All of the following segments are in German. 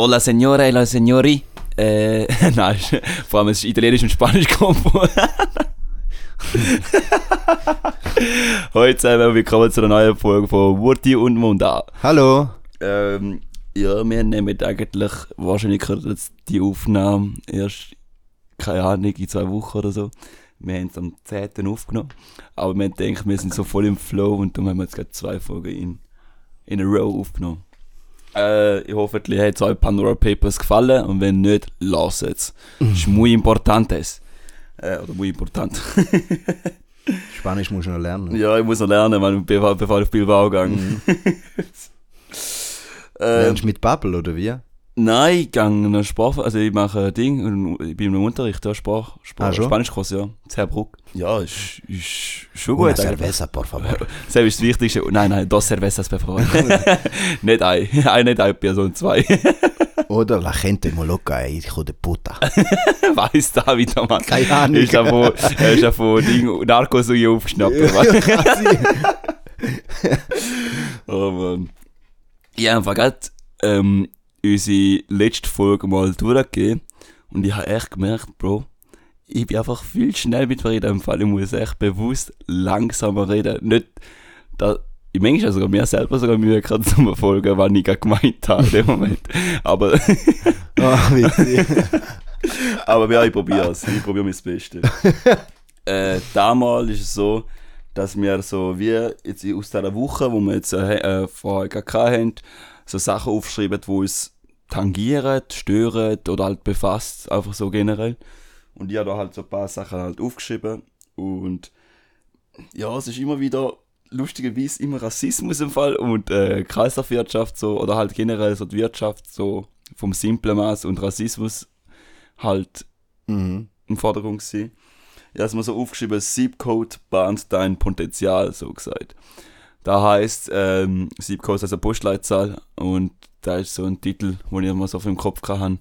Hola Signore, la Signori. Äh, nein, vor allem es ist Italienisch und Spanisch Kompo. Heute zusammen, willkommen zu einer neuen Folge von Wurti und Munda. Hallo. Ähm, ja, wir nehmen eigentlich, wahrscheinlich jetzt die Aufnahme erst, keine Ahnung, in zwei Wochen oder so. Wir haben es am 10. aufgenommen. Aber wir denken, wir sind so voll im Flow und darum haben wir jetzt gerade zwei Folgen in, in a row aufgenommen. Äh, ich hoffe, hat euch Pandora Papers gefallen und wenn nicht, lasst es. ist muy importantes. Äh, oder muy important. Spanisch muss ich noch lernen. ja, ich muss noch lernen, weil bevor, bevor ich auf Bilbao gehe. Mhm. ähm, Lernst du mit Bubble oder wie? Nein, ich gehe noch Sprach, also ich mache ein Ding, und ich bin im Unterricht, ja, Sprach, Sprach, Ah? Spanischkurs, ja, Zerrbruck. Ja, ist, ist schon Una gut. eigentlich. cerveza, por favor. Das ist das Wichtigste. Nein, nein, dos cervezas, por favor. nicht ein, ein, nicht ein Bier, sondern zwei. Oder la gente mo loca, ey, hijo de puta. Weiss da wieder, Mann. Keine Ahnung. Ist ja von, er ist ja von Ding, Narcos hier aufgeschnappt. Mann. Oh Mann. Habe einfach gerade ähm, unsere letzte Folge mal durchgegeben und ich habe echt gemerkt, Bro, ich bin einfach viel schnell mit reden im Fall. Ich muss echt bewusst langsamer reden. Nicht, da, ich manchmal sogar mir selber sogar Mühe gerade zum Folgen, was ich gerade gemeint habe in dem Moment. Aber, Ah, witzig. aber ja, ich probiere es. Ich probiere mein Bestes. äh, damals ist es so, dass wir so wie jetzt aus dieser Woche, wo wir jetzt äh, äh, vorher gerade haben, so Sachen aufschreiben, die uns tangieren, stören oder halt befasst, einfach so generell. Und ich habe da halt so ein paar Sachen halt aufgeschrieben und ja, es ist immer wieder lustigerweise immer Rassismus im Fall und äh, Kreislaufwirtschaft so oder halt generell so die Wirtschaft so vom simplen Maß und Rassismus halt Mhm. im Vordergrund gewesen. Ja, hast mir so aufgeschrieben, Siebcode bahnt dein Potenzial, so gesagt. Da heißt ähm, Siebcode ist also Postleitzahl und da ist so ein Titel, wo ich immer so auf dem Kopf hatte,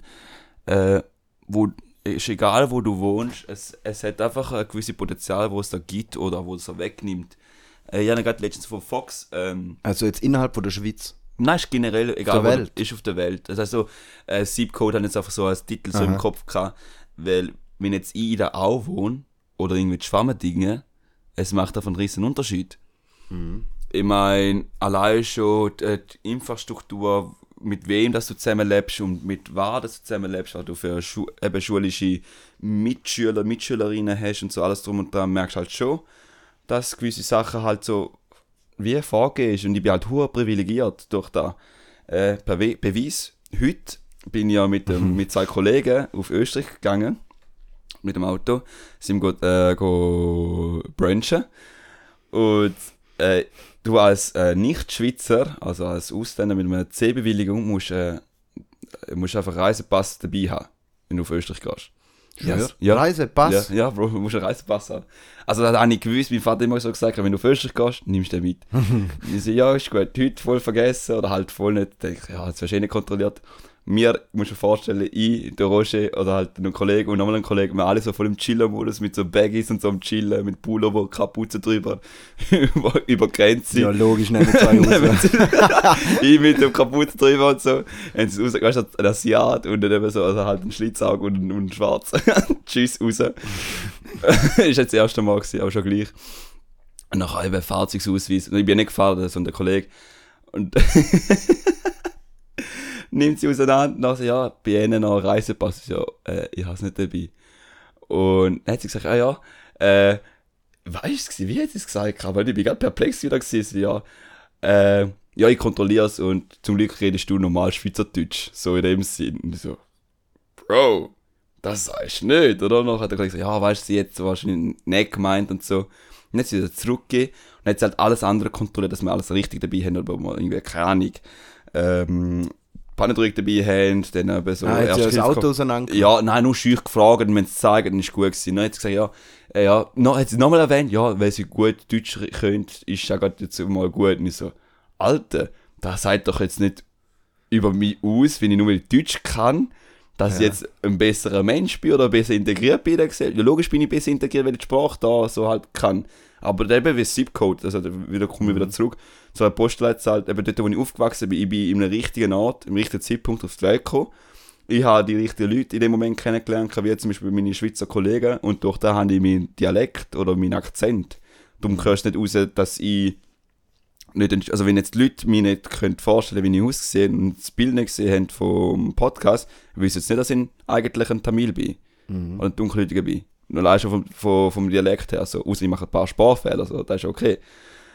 äh, wo ist egal, wo du wohnst, es, es hat einfach ein gewisses Potenzial, wo es da gibt oder wo es so wegnimmt. Äh, ich habe gerade letztens von Fox ähm, Also jetzt innerhalb von der Schweiz. Nein, ist generell, egal der Welt? du- ist auf der Welt. Also, also äh, Siebcode hat jetzt einfach so als Titel so im Aha. Kopf gehabt, weil wenn jetzt ich da auch wohne oder irgendwie Schwammendinge, es macht einfach einen riesen Unterschied. Ich meine, allein schon die, die Infrastruktur, mit wem dass du zusammenlebst und mit dass du zusammenlebst, was du für Schu eben schulische Mitschüler, Mitschülerinnen hast und so alles drum und dran, merkst halt schon, dass gewisse Sachen halt so wie vorgehst und ich bin halt hoch privilegiert durch da äh, We- Beweis. Heute bin ich ja mit, dem, mit zwei Kollegen auf Österreich gegangen mit dem Auto, sind go, äh, go brunchen. Und äh, du als äh, Nicht-Schweizer, also als Ausländer mit einer C-Bewilligung musst, äh, musst einfach Reisepass dabei haben, wenn du auf Österreich gehst. Schwör? Ja. Reisepass? Ja, ja, Bro, du musst einen Reisepass haben. Also, das habe ich gewusst, mein Vater immer so gesagt, wenn du auf Österreich gehst, nimmst du den mit. ich so, ja, ist gut, heute voll vergessen oder halt voll nicht. Ich, ja, jetzt wirst du eh nicht kontrolliert. Mir, musst du dir vorstellen, ich, der Roger oder halt ein Kollege und nochmal ein Kollege, wir alle so voll im Chiller-Modus mit so Baggies und so am Chillen, mit Pullover, Kapuze drüber, über, über Grenze. Ja, logisch, nehmen zwei raus. ich mit dem Kapuze drüber und so. Haben sie raus, weißt du, ein Asiat und dann eben so, also halt ein Schlitzauge und, ein- und ein Schwarz. Tschüss, raus. ist jetzt das erste Mal gewesen, aber schon gleich. Und nachher eben Fahrzeugsausweis. Und ich bin nicht gefahren, sondern der Kollege. Und nimmt sie auseinander, nachher so, ja, bei ihnen noch Reisepass. So, äh, ich habe es nicht dabei. Und dann hat sie gesagt, ah ja, äh, weißt du, wie hat sie es gesagt? Weil ich bin gerade perplex wieder gewesen. Ja, äh, ja, ich kontrolliere es und zum Glück redest du normal Schweizerdeutsch. So in dem Sinn. Und so, Bro, das sagst du nicht, oder? Und dann hat er gesagt, ja, weißt du, sie hat wahrscheinlich nicht gemeint und so. Und dann sie wieder zurückgegeben und dann hat sie halt alles andere kontrolliert, dass wir alles richtig dabei haben, aber irgendwie, keine Ahnung, ähm, Pannendrück dabei haben, dann eben so Ah, ja das Auto auseinander. ja, nein, nur schüch gefragt wenn sie es zeigen, dann ist es gut gewesen. Dann hat sie gesagt, ja, ja, noch, hat sie nochmal erwähnt, ja, weil sie gut Deutsch können, ist ja gerade jetzt mal gut. Und ich so, Alter, das sagt doch jetzt nicht über mich aus, wenn ich nur Deutsch kann, dass ich jetzt ein besserer Mensch bin oder besser integriert bin in der Gesellschaft. Ja, logisch bin ich besser integriert, weil ich die Sprache da so halt kann. Aber eben wie Zip-Code, also da wieder komme ich Mhm. wieder zurück zu einer Postleitzahl, eben dort, wo ich aufgewachsen bin, ich bin in einem richtigen Ort, im richtigen Zeitpunkt auf die Welt gekommen. Ich habe die richtigen Leute in dem Moment kennengelernt, wie zum Beispiel meine Schweizer Kollegen, und durch da habe ich meinen Dialekt oder meinen Akzent. Darum hörst du nicht raus, dass ich nicht, also wenn jetzt die Leute mir nicht können vorstellen wie ich aussehe und das Bild nicht gesehen haben vom Podcast, wissen jetzt nicht, dass ich eigentlich ein Tamil bin. Mhm. Oder ein Dunkelhäutiger bin. Nur allein schon vom, vom, vom Dialekt her, so, außer ich mache ein paar Sprachfehler, so, das ist okay.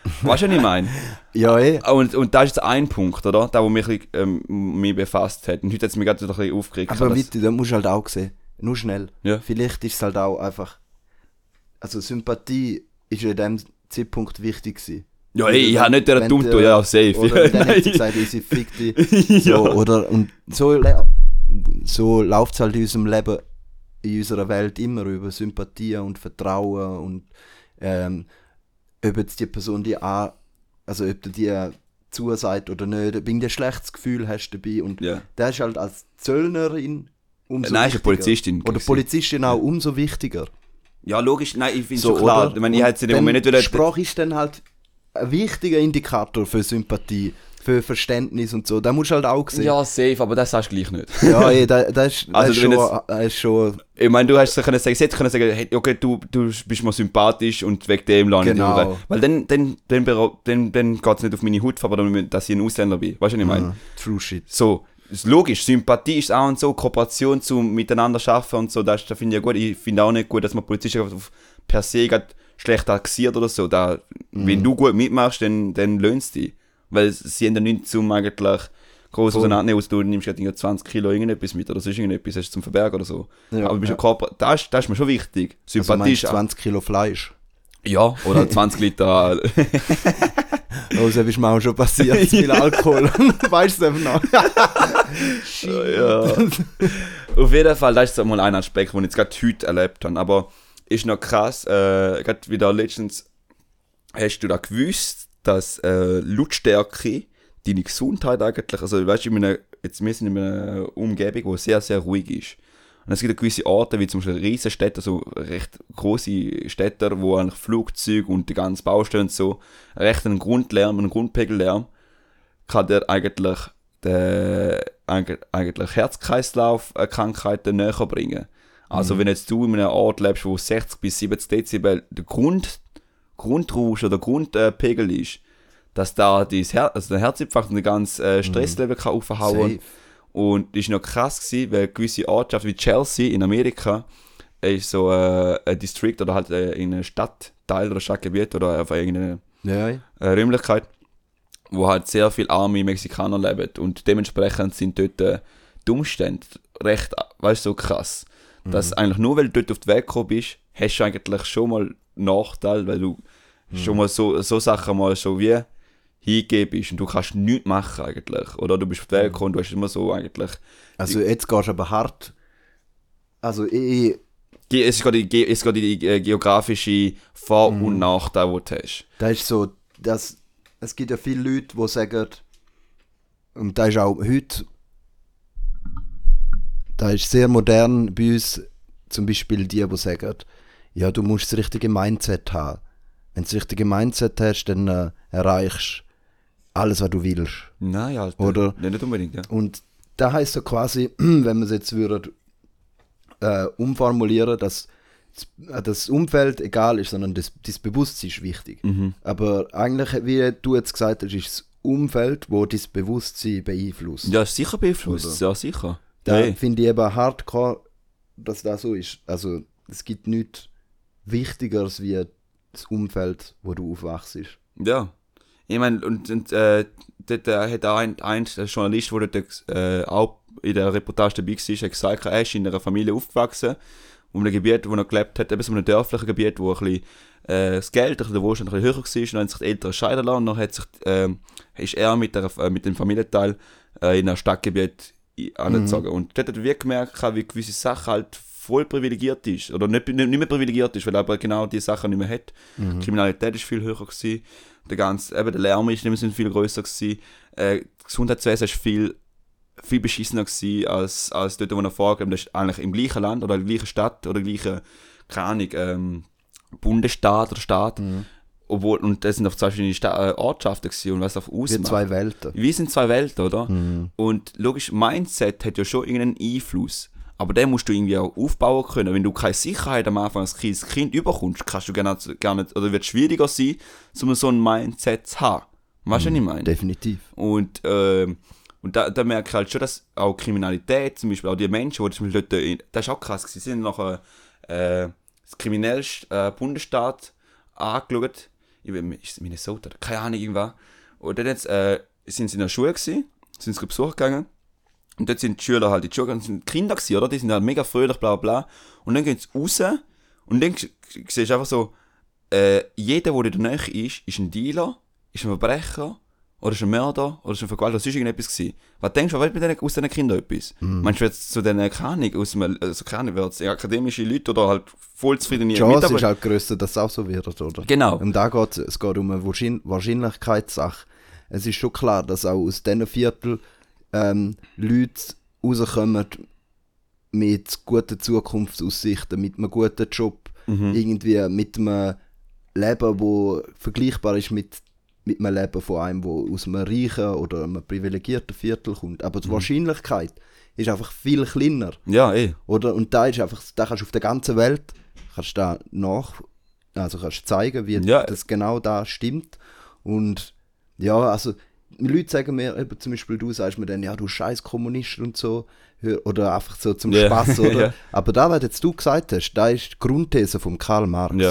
Weißt du, was ich meine? Ja, eh. Und, und das ist jetzt ein Punkt, oder? Der, der mich, ähm, mich befasst hat. Und heute hat es mich gerade wieder ein bisschen aufgeregt. Aber dass- bitte, da musst du halt auch sehen. Nur schnell. Ja. Vielleicht ist es halt auch einfach. Also Sympathie ist in dem Zeitpunkt wichtig gewesen. ja, ey, ich habe nicht der dumm ja, safe. Oder dann hat sie gesagt, ich fick dich. So, ja. oder, und so, so läuft es halt in unserem Leben, in unserer Welt immer über Sympathie und Vertrauen und ähm, ob jetzt die Person die an, also ob du die zusagt oder nicht, ob du ein schlechtes Gefühl hast dabei und ja. der ist halt als Zöllnerin umso Nein, ist eine wichtiger. Polizistin. Oder. Polizistin auch umso wichtiger. Ja, logisch, nein, ich finde So, schon klar. oder? Ich meine, ich es in dem Moment nicht. Sprache ist dann halt ein wichtiger Indikator für Sympathie, für Verständnis und so. Da musst du halt auch sehen. Ja, safe, aber das sagst du gleich nicht. Ja, ey, da, das ist, das Also, ist schon, das ist schon Ich meine, du hast können sagen, sie hätte können sagen, hey, okay, du, du bist mir sympathisch und wegen dem lande ich Genau. dich durch. Weil dann, dann, dann, dann, dann geht es nicht auf meine Haut, aber dann, dass ich ein Ausländer bin. Weißt du, was ich meine? äh, True Shit. So, ist logisch, Sympathie ist auch und so, Kooperation zum Miteinander schaffen und so, das, das finde ich ja gut. Ich finde auch nicht gut, dass man Polizisten auf, per se schlecht taxiert oder so. Da, Wenn du gut mitmachst, dann, dann löhnt es dich. Weil sie haben ja nichts zum eigentlich groß auseinandernehmen, außer du nimmst gerade 20 Kilo irgendetwas mit oder sonst irgendetwas hast du zum Verbergen oder so. Ja, Aber du bist ja. ja Kooper das, ist- das ist mir schon wichtig. Also ist du 20 Kilo Fleisch? Ja, oder 20 Liter. Oh, das ist mir auch schon passiert, zu viel Alkohol. weißt du es eben noch? ja. Auf jeden Fall, das ist mal ein Aspekt, den ich jetzt gerade heute erlebt habe. Aber ist noch krass, äh, gerade wieder letztens, hast du da gewusst, dass äh, Lautstärke deine Gesundheit eigentlich, also weißt du, in einer, jetzt wir sind in einer Umgebung, die sehr, sehr ruhig ist. Und es gibt gewisse Orte, wie zum Beispiel Riesenstädte, so recht große Städte, wo eigentlich Flugzeuge und die ganzen Baustellen und so recht einen Grundlärm, einen Grundpegellärm, kann der eigentlich der, eigentlich, Herz-Kreislauf-Krankheiten näher bringen. Also wenn jetzt du in einem Ort lebst, wo 60 bis 70 Dezibel der Grund, Grundrausch oder Grundpegel ist, dass da das Her also der Herzinfarkt und der ganze äh, Stresslevel kann aufhauen Safe. und das war noch krass, gewesen, weil gewisse Ortschaften wie Chelsea in Amerika ist so äh, ein District oder halt äh, in einem Stadtteil oder Stadtgebiet oder auf irgendeine Ja, ja. äh, Räumlichkeit, wo halt sehr viele arme Mexikaner leben und dementsprechend sind dort äh, die Umstände recht, weißt du, so krass. Dass eigentlich nur weil du dort auf die Welt gekommen bist, hast du eigentlich schon mal Nachteil, weil du schon mal so, so Sachen mal so wie hingeben bist und du kannst nichts machen eigentlich. Oder du bist auf die Welt gekommen und du hast immer so eigentlich Also jetzt gehst du aber hart. Also ich, Es ist gerade die, es die äh, geografische Vor- und Nachteile, die du hast. da ist so, dass es gibt ja viele Leute, die sagen, und da ist auch heute, da ist sehr modern bei uns, zum Beispiel die, die sagen, ja, du musst das richtige Mindset haben. Wenn du das richtige Mindset hast, dann äh, erreichst du alles, was du willst. Nein, ja, Oder- nicht unbedingt, ja. Und da heißt so quasi, wenn man es jetzt würde äh, umformulieren, dass das- äh, das Umfeld egal ist, sondern das, das Bewusstsein ist wichtig. Mhm. Aber eigentlich, wie du jetzt gesagt hast, ist das Umfeld, wo das Bewusstsein beeinflusst. Ja, sicher beeinflusst, ja, sicher. Da Hey. finde ich eben hardcore, dass das so ist. Also es gibt nichts Wichtigeres wie das Umfeld, wo du aufwachst. Ja. Ich meine, und, und äh, dort äh, hat auch ein, ein Journalist, der dort äh, auch in der Reportage dabei war, hat gesagt, er ist in einer Familie aufgewachsen, um einem Gebiet, wo er gelebt hat, eben so einem dörflichen Gebiet, wo ein bisschen, äh, das Geld, ein bisschen der Wohlstand ein bisschen höher war, und dann haben sich die Eltern scheiden lassen, und dann hat sich, ähm, ist er mit, der, äh, mit dem Familienteil äh, in ein Stadtgebiet i- angezogen. Und dort hat er wirklich gemerkt, wie gewisse Sachen halt voll privilegiert ist. Oder nicht, nicht, mehr privilegiert ist, weil er aber genau die Sachen nicht mehr hat. Die Kriminalität ist viel höher gewesen. Der ganze, eben der Lärm ist nicht mehr viel größer gewesen. Äh, das Gesundheitswesen ist viel viel beschissener gewesen als, als dort, wo er Das ist eigentlich im gleichen Land oder in der gleichen Stadt oder gleichen, keine Ahnung, ähm, Bundesstaat oder Staat. Mhm. Obwohl, und das sind auf zwei verschiedene Sta äh, Ortschaften gewesen und was auf ausmacht. zwei Welten. Wir sind zwei Welten, oder? Mhm. Und logisch, Mindset hat ja schon irgendeinen Einfluss. Aber den musst du irgendwie auch aufbauen können. Wenn du keine Sicherheit am Anfang als kleines Kind überkommst, kannst du gar nicht, gar nicht oder wird es schwieriger sein, um so ein Mindset zu haben. Weißt du, was ich meine? Definitiv. Und, ähm, und da, da merke ich halt schon, dass auch Kriminalität, zum Beispiel auch die Menschen, die zum Beispiel dort, in, das ist auch krass, sie sind nachher äh, das kriminellste äh, Bundesstaat angeschaut, ich weiß, ist es Minnesota, keine Ahnung, irgendwas. Und dann jetzt, äh, sind sie in der Schule gewesen, sind sie besuchen gegangen, und dort sind die Schüler halt in die Schule gegangen, das sind Kinder gewesen, oder? Die sind halt mega fröhlich, bla bla bla. Und dann gehen sie raus, und dann siehst du einfach so, äh, jeder, der in der Nähe ist, ist ein Dealer, ist ein Verbrecher, oder ist ein Mörder, oder ist ein Vergewaltiger, ist irgendetwas gewesen. Was denkst du, was mit denen, aus diesen Kindern etwas? Meinst du jetzt zu diesen, keine Ahnung, aus dem, also keine wird's akademische Leute oder halt voll zufriedene Die Chance Mitarbeiter? ist halt grösser, dass es auch so wird, oder? Genau. Und da geht es geht um eine Wahrschein Wahrscheinlichkeitssache. Es ist schon klar, dass auch aus diesen Viertel ähm, Leute rauskommen mit guten Zukunftsaussichten, mit einem guten Job, Mhm. irgendwie mit einem Leben, wo vergleichbar ist mit, mit einem Leben von einem, wo aus einem reichen oder einem privilegierten Viertel kommt. Aber die Mhm. Wahrscheinlichkeit ist einfach viel kleiner. Ja, eh. Oder? Und da ist einfach, da kannst du auf der ganzen Welt kannst da nach, also kannst zeigen, wie Ja. das genau da stimmt. Und ja, also Leute sagen mir, eben zum Beispiel du sagst mir dann, ja, du scheiß Kommunist und so, oder einfach so zum Ja. Spaß, oder? Ja. Aber da, was jetzt du gesagt hast, da ist die Grundthese von Karl Marx. Ja.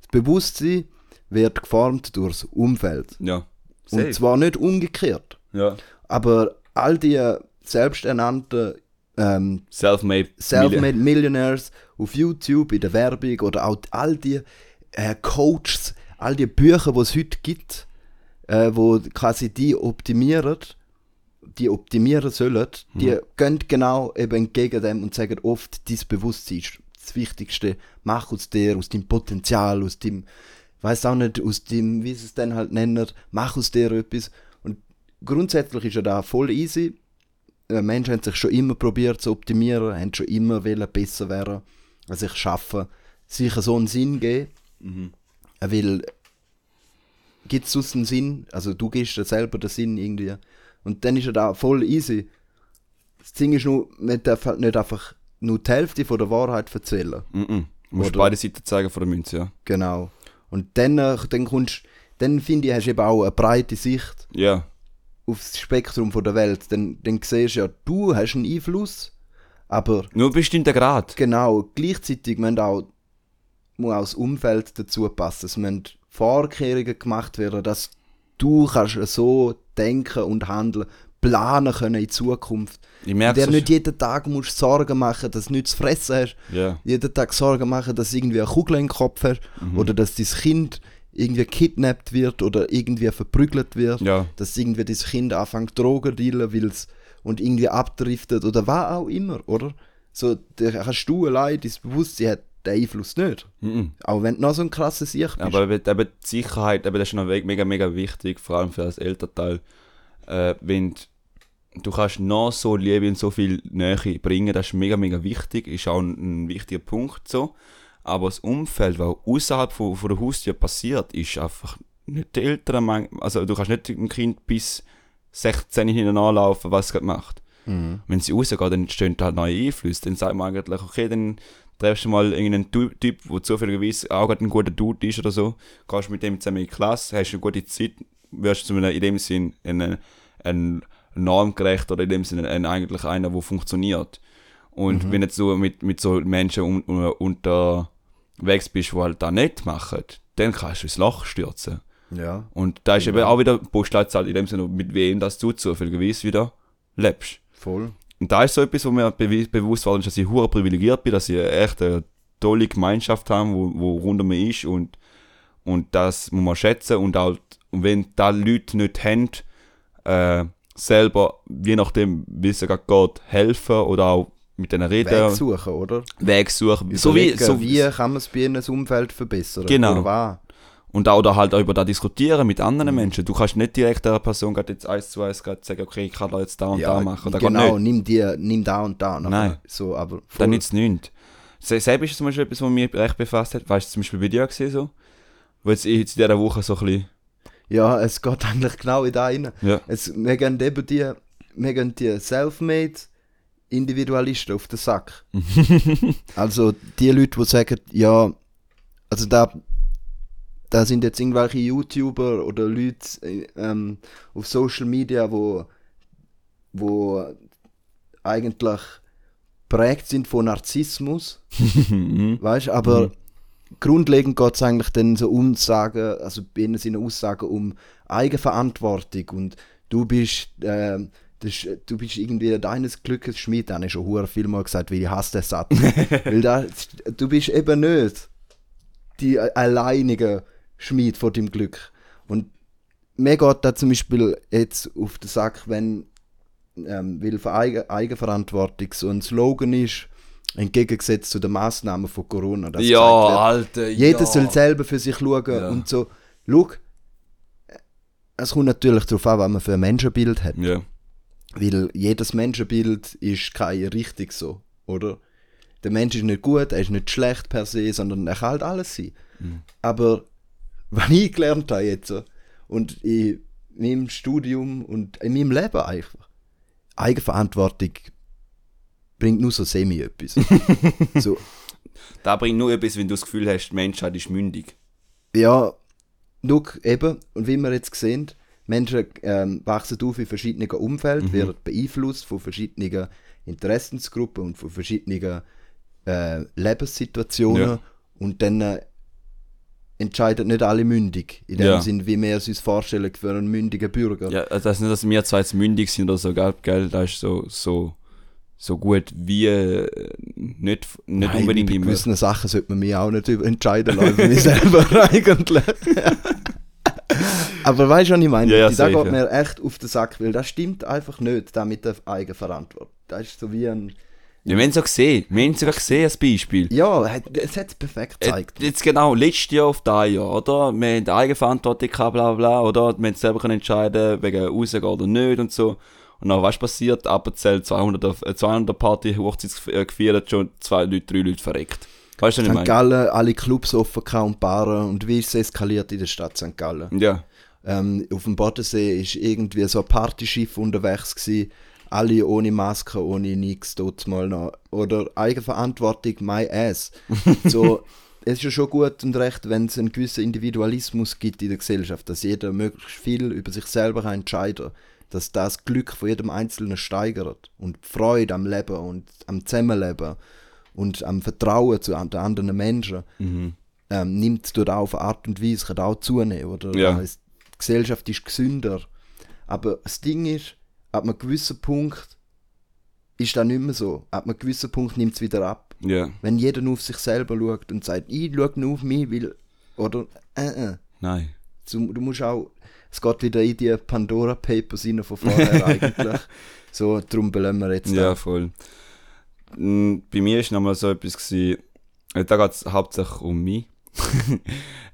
Das Bewusstsein wird geformt durchs Umfeld. Ja. Und Safe. zwar nicht umgekehrt. Ja. Aber all die selbsternannten ähm, Self-made. Self-Made Millionaires auf YouTube, in der Werbung oder auch all die äh, Coaches, all die Bücher, die es heute gibt, äh, wo quasi die optimieren, die optimieren sollen, die gehen genau eben entgegen dem und sagen oft, dein Bewusstsein ist das Wichtigste. Mach aus dir, aus deinem Potenzial, aus dem, weiß auch nicht, aus dem, wie sie es dann halt nennen, mach aus dir etwas. Und grundsätzlich ist ja da voll easy. Äh, Menschen haben sich schon immer probiert zu optimieren, haben schon immer wollen besser werden, sich schaffen, sich so einen Sinn geben. Äh, Weil gibt es sonst einen Sinn? Also du gibst dir selber den Sinn irgendwie. Und dann ist er da voll easy. Das Ding ist nur, man darf halt nicht einfach nur die Hälfte von der Wahrheit erzählen. Mhm. Du musst Oder- beide Seiten zeigen von der Münze, ja. Genau. Und dann, äh, dann kommst dann finde ich, hast du eben auch eine breite Sicht Ja. aufs Spektrum von der Welt. Dann, dann siehst du ja, du hast einen Einfluss, aber Nur einen bestimmten Grad. Genau, gleichzeitig müssen auch, muss auch das Umfeld dazu passen. Es müssen Vorkehrungen gemacht werden, dass du kannst so denken und handeln, planen können in Zukunft. Ich merke Der nicht jeden Tag musst Sorgen machen, dass du nichts zu fressen hast. Ja. Jeden Tag Sorgen machen, dass du irgendwie eine Kugel im Kopf hast. Mhm. Oder dass dein Kind irgendwie kidnappt wird oder irgendwie verprügelt wird. Ja. Dass irgendwie dein Kind anfängt Drogen zu dealen will's und irgendwie abdriftet oder was auch immer, oder? So, da hast du allein, dein Bewusstsein hat den Einfluss nicht. Mhm. Auch wenn du noch so ein krasses Sicht bist. Aber eben, eben die Sicherheit, eben, das ist noch mega, mega wichtig, vor allem für das Elternteil. Äh, wenn du, kannst noch so Liebe und so viel Nähe bringen, das ist mega, mega wichtig, ist auch ein, ein wichtiger Punkt so. Aber das Umfeld, was außerhalb von, von der Haustür passiert, ist einfach nicht die Eltern, also du kannst nicht dem Kind bis 16 hinten anlaufen, was es gerade macht. Mhm. Wenn sie rausgeht, dann entstehen halt neue Einflüsse. Dann sagt man eigentlich, okay, dann triffst du mal irgendeinen Typ, der zufälligerweise auch gerade ein guter Dude ist oder so, gehst mit dem zusammen in die Klasse, hast eine gute Zeit, wirst einem, in dem Sinn ein, ein normgerecht oder in dem Sinne ein, eigentlich einer, der funktioniert. Und wenn jetzt du mit, mit so Menschen un, un, unterwegs bist, die halt da nicht machen, dann kannst du ins Loch stürzen. Ja. Und da ist eben auch wieder Postleitzahl in dem Sinne, mit wem das du zufälligerweise wieder lebst. Voll. Und da ist so etwas, wo mir bewusst war, dass ich hure privilegiert bin, dass ich echt eine tolle Gemeinschaft habe, wo, wo rund um mich ist und, und das muss man schätzen und auch, und wenn da Leute nicht haben, äh, selber, je nachdem, wie es gerade geht, helfen oder auch mit denen reden, Weg Weg, suchen, oder? suchen. So wie, so wie kann man es bei ihnen das Umfeld verbessern? Genau. Oder was? Und auch da halt auch über da diskutieren mit anderen Menschen. Du kannst nicht direkt einer Person gerade jetzt eins zu eins gerade sagen, okay, ich kann da jetzt da und da machen. Da geht genau, nimm, die, nimm da und da. Nein. So, aber voll. Dann nützt es nichts. Se- Selber ist es zum Beispiel etwas, was mich recht befasst hat. Weißt du, zum Beispiel bei dir gesehen so? Jetzt ich jetzt in dieser Woche so ein bisschen. Ja, es geht eigentlich genau in da rein. Ja. Es, wir gehen eben die, wir gehen die Selfmade Individualisten auf den Sack. also die Leute, die sagen, ja, also da, da sind jetzt irgendwelche YouTuber oder Leute äh, ähm, auf Social Media, wo, wo eigentlich prägt sind von Narzissmus, weißt aber grundlegend geht es eigentlich dann so um Sagen, also ihnen sind Aussagen um Eigenverantwortung und du bist, ähm, das, du bist irgendwie deines Glückes Schmied, habe ich schon hure viel mal gesagt, weil ich hasse den Satz. weil da, du bist eben nicht die alleinige Schmied von deinem Glück. Und mir geht da zum Beispiel jetzt auf den Sack, wenn, ähm, weil für Eigen, Eigenverantwortung so ein Slogan ist, entgegengesetzt zu den Massnahmen von Corona. ja, wird, Alter. jeder ja. soll selber für sich schauen Ja. und so. Schau, es kommt natürlich darauf an, was man für ein Menschenbild hat. Ja. Weil jedes Menschenbild ist kein richtig so, oder? Der Mensch ist nicht gut, er ist nicht schlecht per se, sondern er kann halt alles sein. Aber was ich gelernt habe jetzt so, und in meinem Studium und in meinem Leben einfach, Eigenverantwortung bringt nur so semi etwas. so, Da bringt nur etwas, wenn du das Gefühl hast, die Menschheit ist mündig. Ja, look, eben, und wie wir jetzt sehen, Menschen ähm, wachsen auf in verschiedenen Umfelden, werden beeinflusst von verschiedenen Interessensgruppen und von verschiedenen äh, Lebenssituationen Ja. und dann entscheiden nicht alle mündig, in dem Ja. Sinn, wie wir es uns vorstellen für einen mündigen Bürger. Ja, also das ist nicht, dass wir zwei jetzt mündig sind oder so, gell? gell? Das ist so, so, so gut wie äh, nicht, nicht Nein, unbedingt bei immer. gewissen Sachen sollte man mich auch nicht entscheiden lassen, für mich selber eigentlich. Aber weißt du, was ich meine? Ja, ja, da geht ja. mir echt auf den Sack, weil das stimmt einfach nicht, da mit der Eigenverantwortung. Das ist so wie ein... Ja, wir haben es ja gesehen. Wir haben es sogar gesehen als Beispiel. Ja, es hat es perfekt Äh, gezeigt. Jetzt genau, letztes Jahr auf das Jahr, oder? Wir haben Eigenverantwortung gehabt, bla bla bla, oder? Wir haben selber können entscheiden, wegen rausgehen oder nicht und so. Und dann, was passiert? Appenzell 200, äh, 200 Party, Hochzeitsgefühl, gefeiert, schon zwei Leute, drei Leute verreckt. Weißt du, was ich St. meine? Gallen, alle Clubs offen gehabt und Baren und wie ist es eskaliert in der Stadt St. Gallen? Ja. Ähm, auf dem Bodensee ist irgendwie so ein Partyschiff unterwegs gewesen, alle ohne Maske, ohne nichts, dort mal noch. Oder Eigenverantwortung, my ass. so, es ist ja schon gut und recht, wenn es einen gewissen Individualismus gibt in der Gesellschaft, dass jeder möglichst viel über sich selber kann entscheiden dass das Glück von jedem Einzelnen steigert und die Freude am Leben und am Zusammenleben und am Vertrauen zu den anderen Menschen Mhm. ähm, nimmt dort auch auf eine Art und Weise, kann auch zunehmen. Oder Ja. Die Gesellschaft ist gesünder. Aber das Ding ist, ab einem gewissen Punkt ist das nicht mehr so. Ab einem gewissen Punkt nimmt es wieder ab. Ja. Wenn jeder nur auf sich selber schaut und sagt, ich schaue nur auf mich, weil. Oder, äh, äh. Nein. Du, du musst auch. Es geht wieder in die Pandora Papers rein von vorher eigentlich. So, darum belassen wir jetzt Ja, da. voll. Mm, Bei mir ist nochmal so etwas gewesen, äh, da geht es hauptsächlich um mich.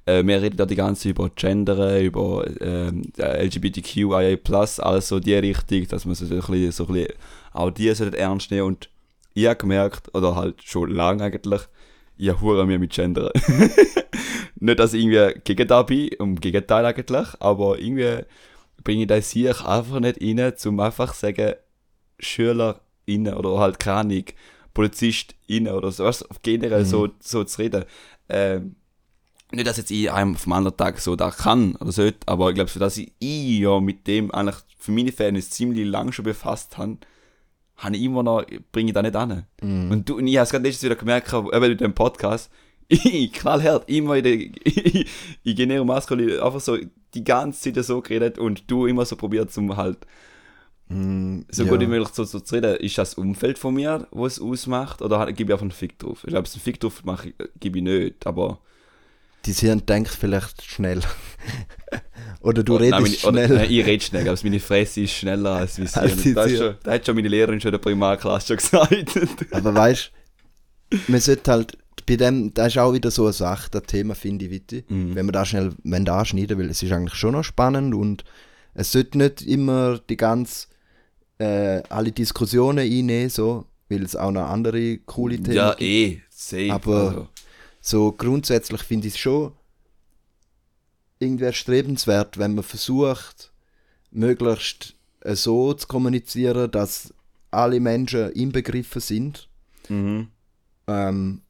äh, wir reden da die ganze Zeit über Gender, über ähm, LGBTQIA+, alles so die Richtung, dass man so ein bisschen, so ein bisschen auch die sollten ernst nehmen und ich habe gemerkt, oder halt schon lange eigentlich, ich hure mir mit Gender. Nicht, dass ich irgendwie gegen da bin, im Gegenteil eigentlich, aber irgendwie bringe ich das hier einfach nicht rein, um einfach zu sagen, SchülerInnen oder halt keine Ahnung, PolizistInnen oder so, weißt, du, generell so, so zu reden. Ähm, nicht, dass jetzt ich einem vom anderen Tag so da kann oder so, aber ich glaube, für das ich, ich ja mit dem eigentlich für meine Fans ziemlich lange schon befasst habe, habe ich immer noch, bringe ich da nicht an. Und du, und ich habe es gerade letztes wieder gemerkt, eben mit dem Podcast, ich, knallhart, immer in der, ich generiere maskulin, einfach so die ganze Zeit so geredet und du immer so probiert zum halt Mm, so ja. gut wie möglich so, so zu reden. Ist das Umfeld von mir, wo es ausmacht, oder gebe ich einfach einen Fick drauf? Ich glaube, einen Fick drauf mache ich, äh, gebe ich nicht, aber... Die Hirn denkt vielleicht schnell. oder du Oh, redest nein, meine, schnell. Oder, nein, ich rede schnell, aber meine Fresse ist schneller als mein Als Hirn. die Das, schon, das hat schon meine Lehrerin schon in der Primarklasse schon gesagt. Aber weißt du, man sollte halt bei dem, das ist auch wieder so eine Sache, das Thema finde ich wichtig. Mhm. Wenn man da schnell wenn da anschneiden will, es ist eigentlich schon noch spannend und es sollte nicht immer die ganz äh, alle Diskussionen einnehmen, so, weil es auch noch andere coole Themen Ja, gibt. eh, safe. Aber- also. So grundsätzlich finde ich es schon irgendwie erstrebenswert, wenn man versucht, möglichst äh, so zu kommunizieren, dass alle Menschen inbegriffen sind. Mhm. Ähm,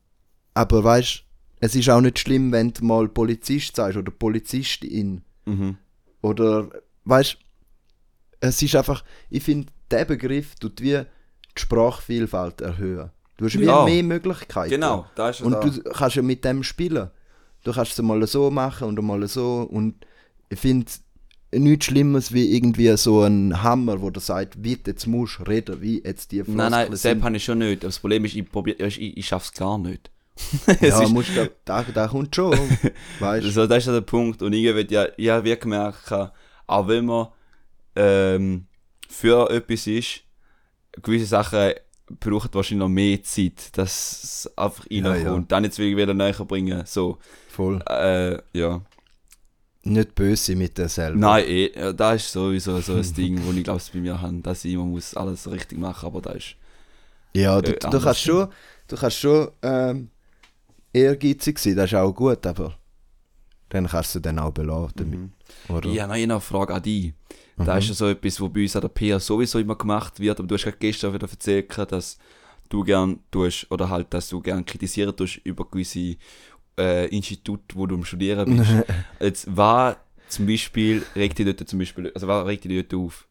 aber weißt es ist auch nicht schlimm, wenn du mal Polizist sagst oder Polizistin. Mhm. Oder weißt es ist einfach, ich finde, der Begriff tut wie die Sprachvielfalt erhöhen. Du hast Ja. mehr Möglichkeiten. Genau, da ist es Und auch. du kannst ja mit dem spielen. Du kannst es mal so machen und mal so. Und ich finde nichts Schlimmes wie irgendwie so ein Hammer, wo der sagt, wie jetzt musst du reden, wie jetzt die Nein, nein, Floskeln Sepp sind. habe ich schon nicht. Das Problem ist, ich, probier, ich, ich schaffe es gar nicht. Ja, ist, musst du, da, da kommt schon. weißt du? also, das ist ja der Punkt. Und irgendwie, ja, ich habe wirklich gemerkt, auch wenn man ähm, für etwas ist, gewisse Sachen brauchen wahrscheinlich noch mehr Zeit, dass es einfach Ja, reinkommt. ja. Dann jetzt wieder näher bringen. So, Voll. äh, ja. Nicht böse mit dir selber. Nein, eh, ja, das ist sowieso so ein Ding, wo ich glaube, bei mir habe, dass ich immer muss alles richtig machen, aber das ist. Ja, du, Äh, du anders, kannst schon, du kannst schon ähm, ehrgeizig sein, das ist auch gut, aber dann kannst du dann auch belassen damit. Oder? Ich habe noch eine Frage an dich. Da ist ja so etwas, was bei uns an der PR sowieso immer gemacht wird, aber du hast gerade gestern wieder erzählt, dass du gern tust, oder halt, dass du gern kritisieren tust über gewisse äh, Institute, wo du am Studieren bist. Jetzt war zum Beispiel, regt dich dort zum Beispiel, also was regt dich dort auf?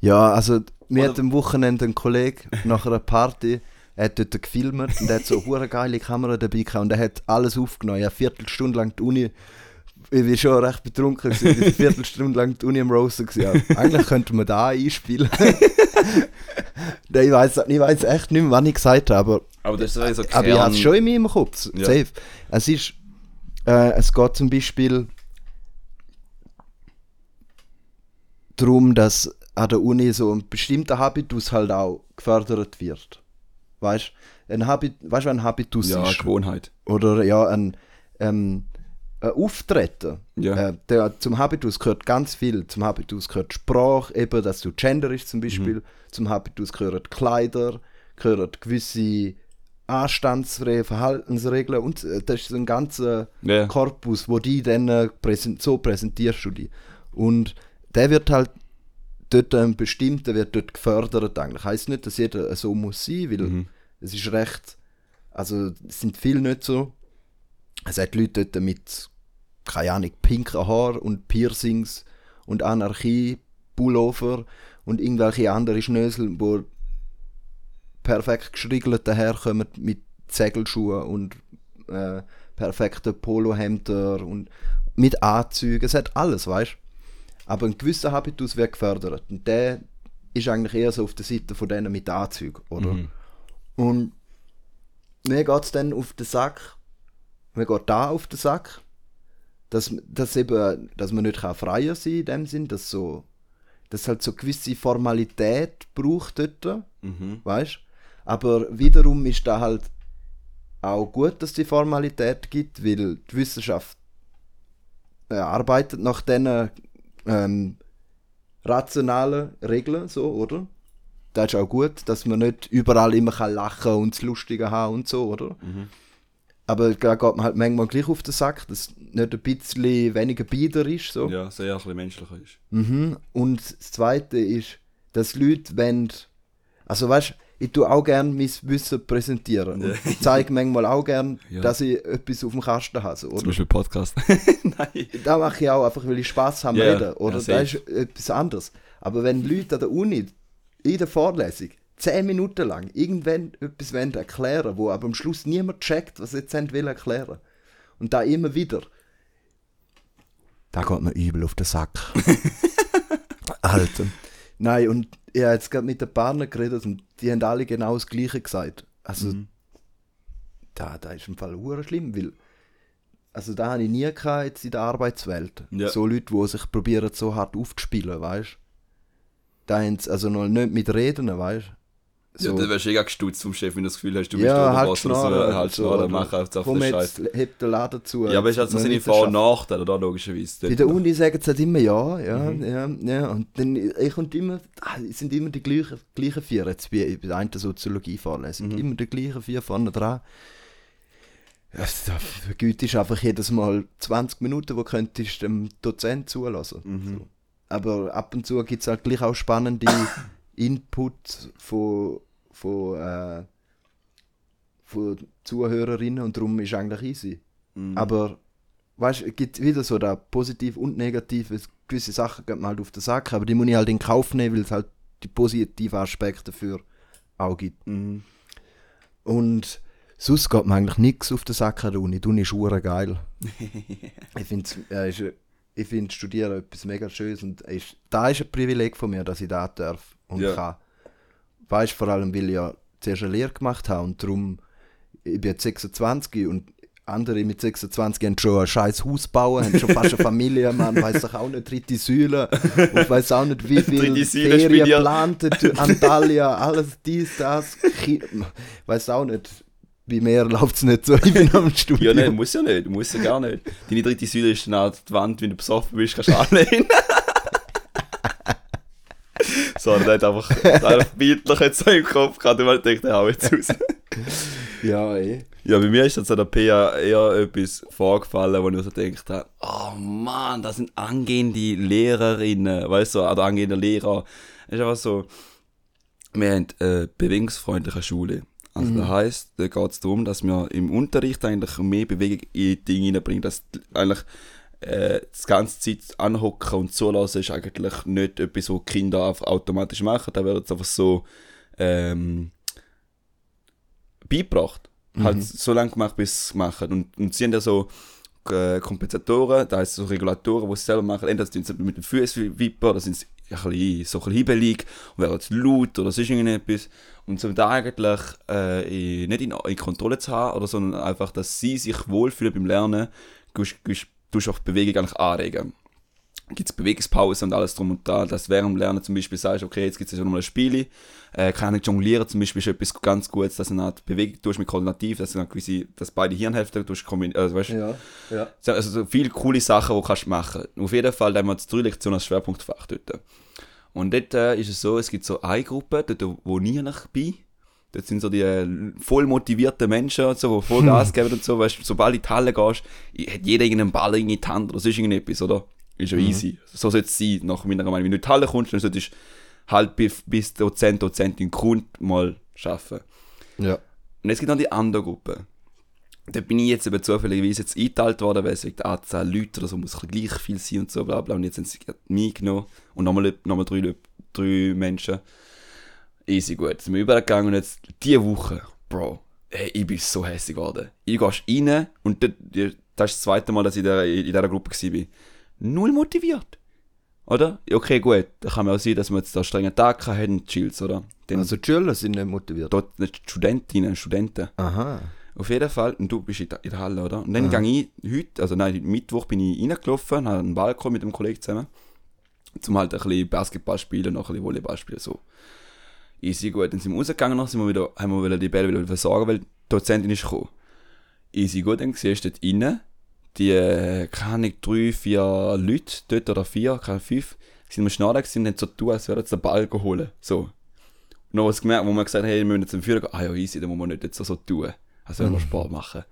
Ja, also mir Oder- hat am Wochenende ein Kollege nach einer Party, er hat dort gefilmt und er hat so eine geile Kamera dabei gehabt und er hat alles aufgenommen. Ja, eine Viertelstunde lang die Uni, ich war schon recht betrunken, gewesen, ich war eine Viertelstunde lang die Uni am Roaster. gewesen. Eigentlich könnte man da einspielen. Ich weiß ich weiss echt nicht mehr, wann ich gesagt habe, aber Aber das ist so so aber ich habe es schon in meinem Kopf, Ja. safe. Es ist, äh, es geht zum Beispiel darum, dass an der Uni so ein bestimmter Habitus halt auch gefördert wird. Weißt du, ein Habit, weißt, ein Habitus Ja, ist? Gewohnheit. Oder ja, ein, ähm, ein Auftreten. Ja. Äh, der, zum Habitus gehört ganz viel. Zum Habitus gehört Sprache, eben, dass du Gender ist zum Beispiel. Zum Habitus gehören Kleider, gehören gewisse anstandsfreie Verhaltensregeln und äh, das ist so ein ganzer Ja. Korpus, wo die dann äh, präsent, so präsentierst du die. Und der wird halt dort ein bestimmter wird dort gefördert eigentlich. Heißt nicht, dass jeder so muss sein, weil Mhm. Es ist recht, also es sind viele nicht so. Es hat Leute dort mit, keine Ahnung, pinken Haar und Piercings und Anarchie, Pullover und irgendwelche andere Schnösel, wo perfekt geschriegelt daherkommen mit Segelschuhen und äh, perfekten Polohemder und mit Anzügen. Es hat alles, weißt? Aber ein gewisser Habitus wird gefördert. Und der ist eigentlich eher so auf der Seite von denen mit Anzügen, oder? Mhm. Und mir geht es dann auf den Sack, mir geht da auf den Sack, dass, dass, eben, dass man nicht kann freier sein in dem Sinn, dass so dass halt so gewisse Formalität braucht dort, Mhm. weißt Aber wiederum ist da halt auch gut, dass die Formalität gibt, weil die Wissenschaft äh, arbeitet nach diesen ähm, rationalen Regeln, so, oder? Das ist auch gut, dass man nicht überall immer kann lachen und das Lustige haben und so, oder? Mhm. Aber da geht man halt manchmal gleich auf den Sack, dass nicht ein bisschen weniger bieder ist, so. Ja, sehr ein bisschen menschlicher ist. Mhm. Und das Zweite ist, dass Leute wollen, also weißt ich tue auch gerne mein Wissen präsentieren. Ja. Ich zeige manchmal auch gerne, Ja. dass ich etwas auf dem Kasten habe. So, Zum oder? Beispiel Podcast. Nein. Da mache ich auch einfach, weil ich Spaß habe Ja, Reden. Oder ja, das ist etwas anderes. Aber wenn Leute an der Uni in der Vorlesung zehn Minuten lang irgendwann etwas wollen erklären wo aber am Schluss niemand checkt, was sie jetzt will erklären und da immer wieder, da geht mir übel auf den Sack. Alter. Nein, und ich habe jetzt gerade mit den Partnern geredet und die haben alle genau das Gleiche gesagt. Also, Mhm. da, da ist im Fall hure schlimm, weil also da habe ich nie gehabt jetzt in der Arbeitswelt. Ja. So Leute, die sich probieren so hart aufzuspielen, weißt Da sie also noch nicht mit Reden, weißt Ja, so, dann wärst du eh gestutzt vom Chef, wenn du das Gefühl hast, du ja, bist halt Oberboss oder so. Halt so, oder mach einfach komm den Scheiß. heb den Laden zu. Ja, aber es hat so seine Vor- und. Nachteile, oder? Logischerweise. Bei der Uni sagen sie halt immer ja, ja, Mhm. ja, ja. Und dann ich und immer, ah, es sind immer die gleichen, gleichen vier, jetzt bei, bei der einen Soziologie vorlesen, Mhm. immer die gleichen vier vorne dran. Ja, der Güte ist einfach jedes Mal 20 Minuten, wo könntest du dem Dozent zulassen. Mhm. So. Aber ab und zu gibt es halt gleich auch spannende Input von, von, äh, von Zuhörerinnen und darum ist eigentlich easy. Mhm. Aber weißt es gibt wieder so da positiv und negativ. Es- Gewisse Sachen geht man halt auf den Sack, aber die muss ich halt in Kauf nehmen, weil es halt die positiven Aspekte dafür auch gibt. Mhm. Und sonst geht mir eigentlich nichts auf den Sack an der Uni. Die Uni ist geil. ich finde äh, ist, ich find Studieren etwas mega Schönes und ist, da ist ein Privileg von mir, dass ich da darf und Ja. kann. Weißt du, vor allem, weil ich ja zuerst eine Lehre gemacht habe und darum, ich bin jetzt 26 und andere mit 26 haben schon ein scheiß Haus bauen, haben schon fast eine Familie, man weiß doch auch nicht, dritte Säule und weiß auch nicht, wie viel Ferien geplant, Antalya, alles dies, das, weiß auch nicht, bei mir läuft es nicht so, ich bin am Ja, Studium. nein, muss ja nicht, muss ja gar nicht. Deine dritte Säule ist dann auch die Wand, wenn du besoffen bist, kannst du anlehnen. so, der hat einfach, einfach bildlich jetzt so im Kopf gehabt, und ich dachte, hau jetzt raus. Ja, eh. Ja, bei mir ist jetzt an der PA eher etwas vorgefallen, wo ich so gedacht habe, oh Mann, das sind angehende Lehrerinnen, weißt du, oder angehende Lehrer. Es ist einfach so, wir haben eine bewegungsfreundliche Schule. Also das heisst, da geht es darum, dass wir im Unterricht eigentlich mehr Bewegung in die Dinge reinbringen, dass die- eigentlich äh, das ganze Zeit anhocken und zulassen ist eigentlich nicht etwas, was die Kinder einfach automatisch machen, da wird es einfach so ähm, beigebracht. Halt so lange gemacht, bis sie es machen. Und, und sie haben ja so äh, Kompensatoren, da heißt so Regulatoren, die sie selber machen. Entweder sind sie mit den Füßen wippen, oder sind sie ein bisschen, so ein bisschen hibbelig und werden zu laut oder sonst irgendetwas. Und so da eigentlich äh, in, nicht in, in Kontrolle zu haben, oder, sondern einfach, dass sie sich wohlfühlen beim Lernen, tust tust auch Bewegung eigentlich anregen gibt es Bewegungspause und alles drum und dran, dass während dem Lernen zum Beispiel sagst, okay, jetzt gibt es nochmal ein Spiel, äh, kann ich jonglieren zum Beispiel ist etwas ganz Gutes, dass du eine Bewegung tust mit Koordinativ, dass du eine gewisse, dass beide Hirnhälften tust, also, weißt, Ja, ja. so- also so viele coole Sachen, die du kannst machen. Auf jeden Fall da haben wir jetzt drei Lektionen als Schwerpunktfach dort. Und dort äh, ist es so, es gibt so eine Gruppe, dort wo nie ich bin. Dort sind so die äh, voll motivierten Menschen und so, die voll Gas geben und so. Weißt, sobald du in die Halle gehst, hat jeder irgendeinen Ball in die Hand oder sonst irgendetwas, oder? Ist ja easy. So sollte es sein, nach meiner Meinung. Wenn du in die Halle kommst, dann solltest du halt bis, bis Dozent, Dozentin kommt, mal arbeiten. Ja. Und es gibt noch die andere Gruppe. Da bin ich jetzt eben zufälligerweise jetzt eingeteilt worden, weil es wegen der Anzahl Leute oder so muss gleich viel sein und so bla bla. Und jetzt haben sie mich genommen und nochmal nochmal drei, Leute- drei Menschen. Easy gut. Jetzt sind wir übergegangen und jetzt diese Woche, Bro, ey, ich bin so hässlich geworden. Ich gehst rein und das, das ist das zweite Mal, dass ich in dieser Gruppe war. Null motiviert. Oder? Okay, gut. Da kann man auch sein, dass wir jetzt da strengen Tag hatten und chills, oder? Dann Also die Schüler sind nicht motiviert. dort nicht Studentinnen und Studenten. Aha. Auf jeden Fall, und du bist in der, in der Halle, oder? Und dann gang ich heute, also nein, Mittwoch bin ich reingelaufen, habe einen Balkon mit einem Kollegen zusammen, zum halt ein bisschen Basketball spielen, noch ein bisschen Volleyball spielen, so. Easy, gut. Dann sind wir rausgegangen, noch sind wir wieder, haben wir wieder die Bälle wieder versorgen, weil die Dozentin ist gekommen. Easy, gut, dann siehst du dort innen, die, äh, keine drei, vier Leute dort, oder vier, keine fünf, sind wir schneller gewesen und haben so tun, als würden sie den Ball holen, so. Und noch was gemerkt, wo man gesagt hat, hey, wir müssen jetzt zum Führer gehen. Ah ja, easy, dann muss man nicht jetzt so, so tun. Also wenn wir Sport machen.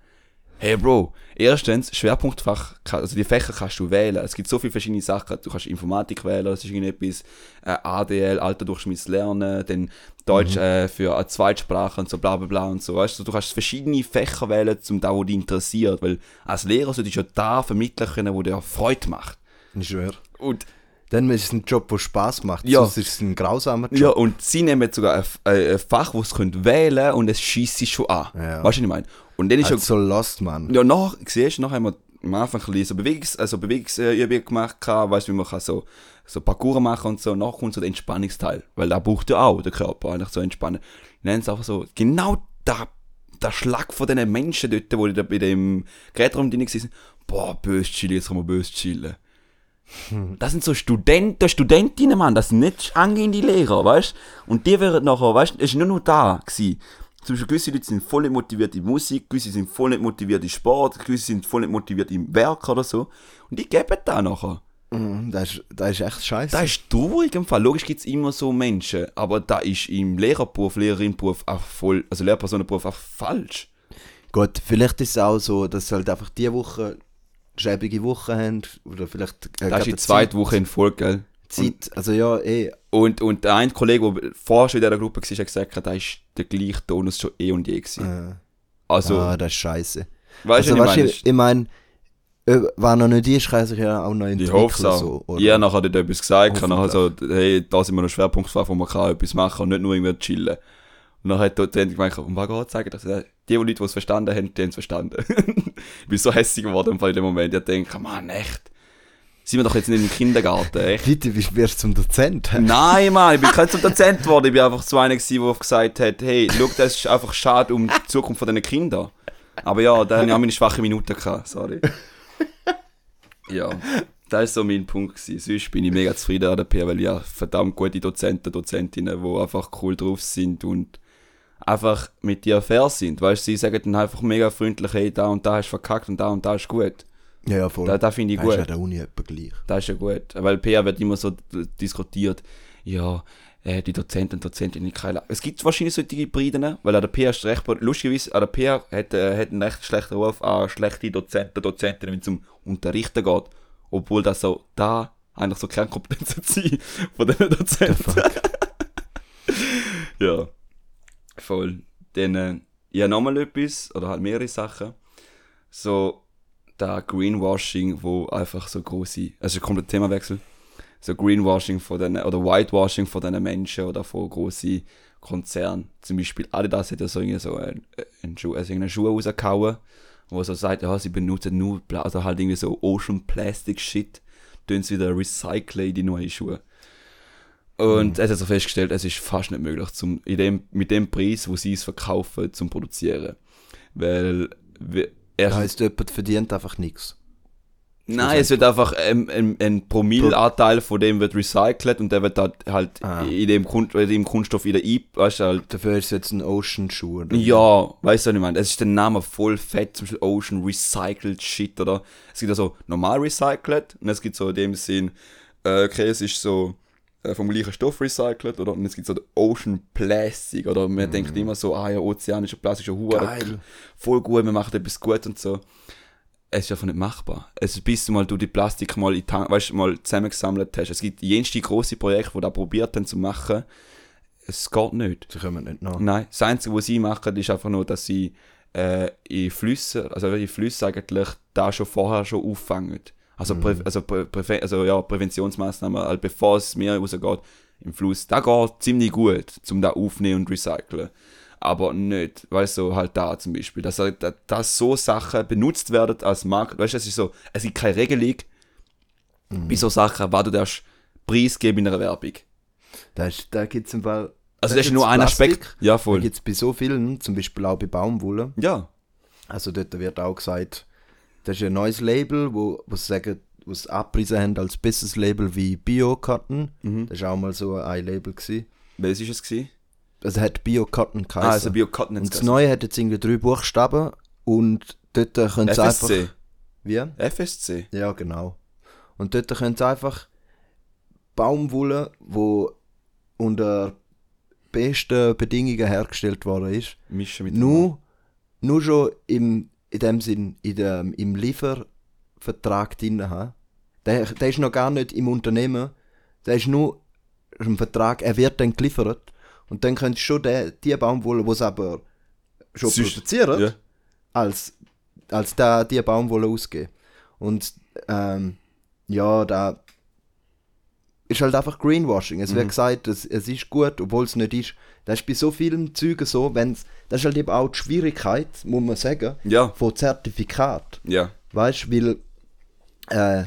Hey Bro, erstens, Schwerpunktfach, also die Fächer kannst du wählen. Es gibt so viele verschiedene Sachen. Du kannst Informatik wählen, das ist irgendetwas, äh, ADL, Alter durchschmiss lernen, dann Deutsch äh, für eine Zweitsprache und so bla bla bla und so. Weißt du, du kannst verschiedene Fächer wählen, zum da, wo dich interessiert. Weil als Lehrer solltest du ja da vermitteln können, wo dir Freude macht. Ich schwöre. Und Dann ist es ein Job, der Spaß macht. Ja. Sonst ist es ein grausamer Job. Ja, und sie nehmen sogar ein, ein, ein Fach, das sie können wählen und es schießt sie schon an. Ja. Weißt du, was ich meine? Und dann ist ja, Also lost, Mann. ja nach, siehst du, nachher haben wir am Anfang ein bisschen so Bewegungs-, also Bewegungsübungen gemacht, weißt du, wie man kann so, so Parcours machen und so. Nachher kommt so der Entspannungsteil, weil da braucht ja auch der Körper eigentlich so entspannen. Nennen es einfach so, genau der, der Schlag von diesen Menschen dort, wo die da bei dem Gerätraum drin waren, boah, böse chillen, jetzt kann man böse chillen. Das sind so Studenten, Studentinnen, Mann, das sind nicht angehende Lehrer, weißt Und die werden nachher, weißt du, es ist nur noch da gewesen. Zum Beispiel gewisse Leute sind voll nicht motiviert in Musik, gewisse sind voll nicht motiviert in Sport, gewisse sind voll nicht motiviert im Werk oder so. Und die geben da nachher. Mhm, Das ist, das ist echt scheiße. Das ist traurig im Fall. Logisch gibt es immer so Menschen, aber da ist im Lehrerberuf, Lehrerinberuf auch voll, also Lehrpersonenberuf auch falsch. Gut, vielleicht ist es auch so, dass sie halt einfach die Woche schäbige Woche haben. Oder vielleicht. äh, Das ist die zweite Woche in Folge, gell? Zeit. Also ja, eh. Und, und der eine Kollege, der vorher schon in dieser Gruppe war, hat gesagt, da ist der gleiche Tonus schon eh und je gewesen. Äh, Also, ah, das ist scheiße. weißt also, du, was ich meine? ich, ich meine, äh, wenn er nicht ist, kann sich ja auch noch Ich entwickeln. hoffe es auch. so, oder? ja, nachher hat er etwas gesagt, und nachher so, hey, da sind wir noch Schwerpunktfrei, wo man kann etwas machen und nicht nur irgendwie chillen. Und dann hat der Dozent gemeint, um was geht sagen? Das, die, die Leute, die es verstanden haben, die haben es verstanden. ich bin so hässlich geworden im Fall in dem Moment. Ich denke, Mann, echt. Sind wir doch jetzt nicht im Kindergarten, echt? Bitte, wie wirst du zum Dozent? Nein, Mann, ich bin kein zum Dozent geworden. Ich bin einfach so einer der gesagt hat, hey, schau, das ist einfach schade um die Zukunft von diesen Kindern. Aber ja, da hatte ich auch meine schwache Minute gehabt, sorry. Ja, das war so mein Punkt. Gewesen. Sonst bin ich mega zufrieden an der PR, weil ich ja verdammt gute Dozenten, Dozentinnen, die einfach cool drauf sind und einfach mit dir fair sind. Weißt du, sie sagen dann einfach mega freundlich, hey, da und da hast du verkackt und da und da ist gut. Ja, ja, voll. Da, da finde ich Das ist gut. an der Uni etwa gleich. Das ist ja gut. Weil PR wird immer so diskutiert, ja, äh, die Dozenten und Dozentinnen keine Es gibt wahrscheinlich solche Hybriden, weil an der PR ist recht, lustigerweise, an der PR hat, äh, hat einen recht schlechten Ruf an schlechte Dozenten, Dozentinnen, wenn es um Unterrichten geht. Obwohl das so, da eigentlich so Kernkompetenzen sind von den Dozenten. ja, voll. Dann, äh, ja, nochmal etwas, oder halt mehrere Sachen. So, da Greenwashing, wo einfach so große, also ein kompletter Themawechsel, so Greenwashing von den, oder Whitewashing von diesen Menschen oder von großen Konzernen. Zum Beispiel Adidas hat ja so, irgendwie so einen, einen Schuh, also einen Schuh rausgehauen, wo so sagt, ja, sie benutzen nur, also halt irgendwie so Ocean Plastic Shit, tun sie wieder recyceln in die neuen Schuhe. Und er hat so festgestellt, es ist fast nicht möglich, zum, in dem, mit dem Preis, wo sie es verkaufen, zum produzieren. Weil, we- Das er, heisst, jemand verdient einfach nichts. Nein, es wird einfach ein, ein, ein Promillanteil von dem wird recycelt und der wird halt, halt Ah. in, dem Kunst, in dem Kunststoff wieder ein, weißt du, halt, Dafür ist es jetzt ein Ocean-Schuh. oder? ja, weißt du, was ich meine? Es ist der Name voll fett, zum Beispiel Ocean Recycled Shit, oder? Es gibt also normal recycelt und es gibt so in dem Sinn, äh, okay, es ist so vom gleichen Stoff recycelt, oder? Und es gibt so Ocean Plastic, oder? Man denkt immer so, ah ja, ozeanischer Plastik ist ja voll gut, wir machen etwas gut und so. Es ist einfach nicht machbar. Es, bis du mal du die Plastik mal, in Tan- weißt, mal zusammengesammelt hast. Es gibt jenste große Projekte, die da probiert haben zu machen. Es geht nicht. Sie kommen nicht nach. Nein, das Einzige, was sie machen, ist einfach nur, dass sie äh, in Flüssen, also in Flüssen eigentlich da schon vorher schon auffangen. Also, Prä also, Prä also ja, Präventionsmaßnahmen, halt bevor es Meer rausgeht, im Fluss, da geht ziemlich gut, zum da aufnehmen und recyceln. Aber nicht, weißt du, halt da zum Beispiel, dass, halt- dass, so Sachen benutzt werden als Markt, weißt du, es ist so, es gibt keine Regelung bei so Sachen, was du darfst preisgeben in einer Werbung. Da, ist- da gibt es im Fall. Also Da das ist nur ein Plastik. Aspekt. Ja, Da voll. gibt es bei so vielen, zum Beispiel auch bei Baumwolle. Ja, Also dort wird auch gesagt, das ist ein neues Label, wo, wo sie sagen, wo sie abgepriesen haben als besseres Label wie Bio-Cotton. Mhm. Das war auch mal so ein Label. Gewesen. welches ist es gewesen? Also hat Bio-Cotton geheißen. Ah, also Bio-Cotton und das Neue hat jetzt irgendwie drei Buchstaben und dort können sie einfach... FSC. Wie? FSC. Ja, genau. Und dort können sie einfach Baumwolle, wo unter besten Bedingungen hergestellt worden ist, Mischen mit nur, nur schon im, in dem Sinn in dem, im Liefervertrag drin haben. Der, der ist noch gar nicht im Unternehmen, der ist nur im Vertrag, er wird dann geliefert und dann können sie schon die, die Baumwolle, die sie aber schon Sonst- produzieren, Ja. als, als da die Baumwolle ausgeben. Und ähm, ja, da ist halt einfach Greenwashing. Es wird gesagt, es, es ist gut, obwohl es nicht ist. Das ist bei so vielen Zügen so, wenn's, das ist halt eben auch die Schwierigkeit, muss man sagen, Ja, von Zertifikat. ja. Weißt du, weil, äh,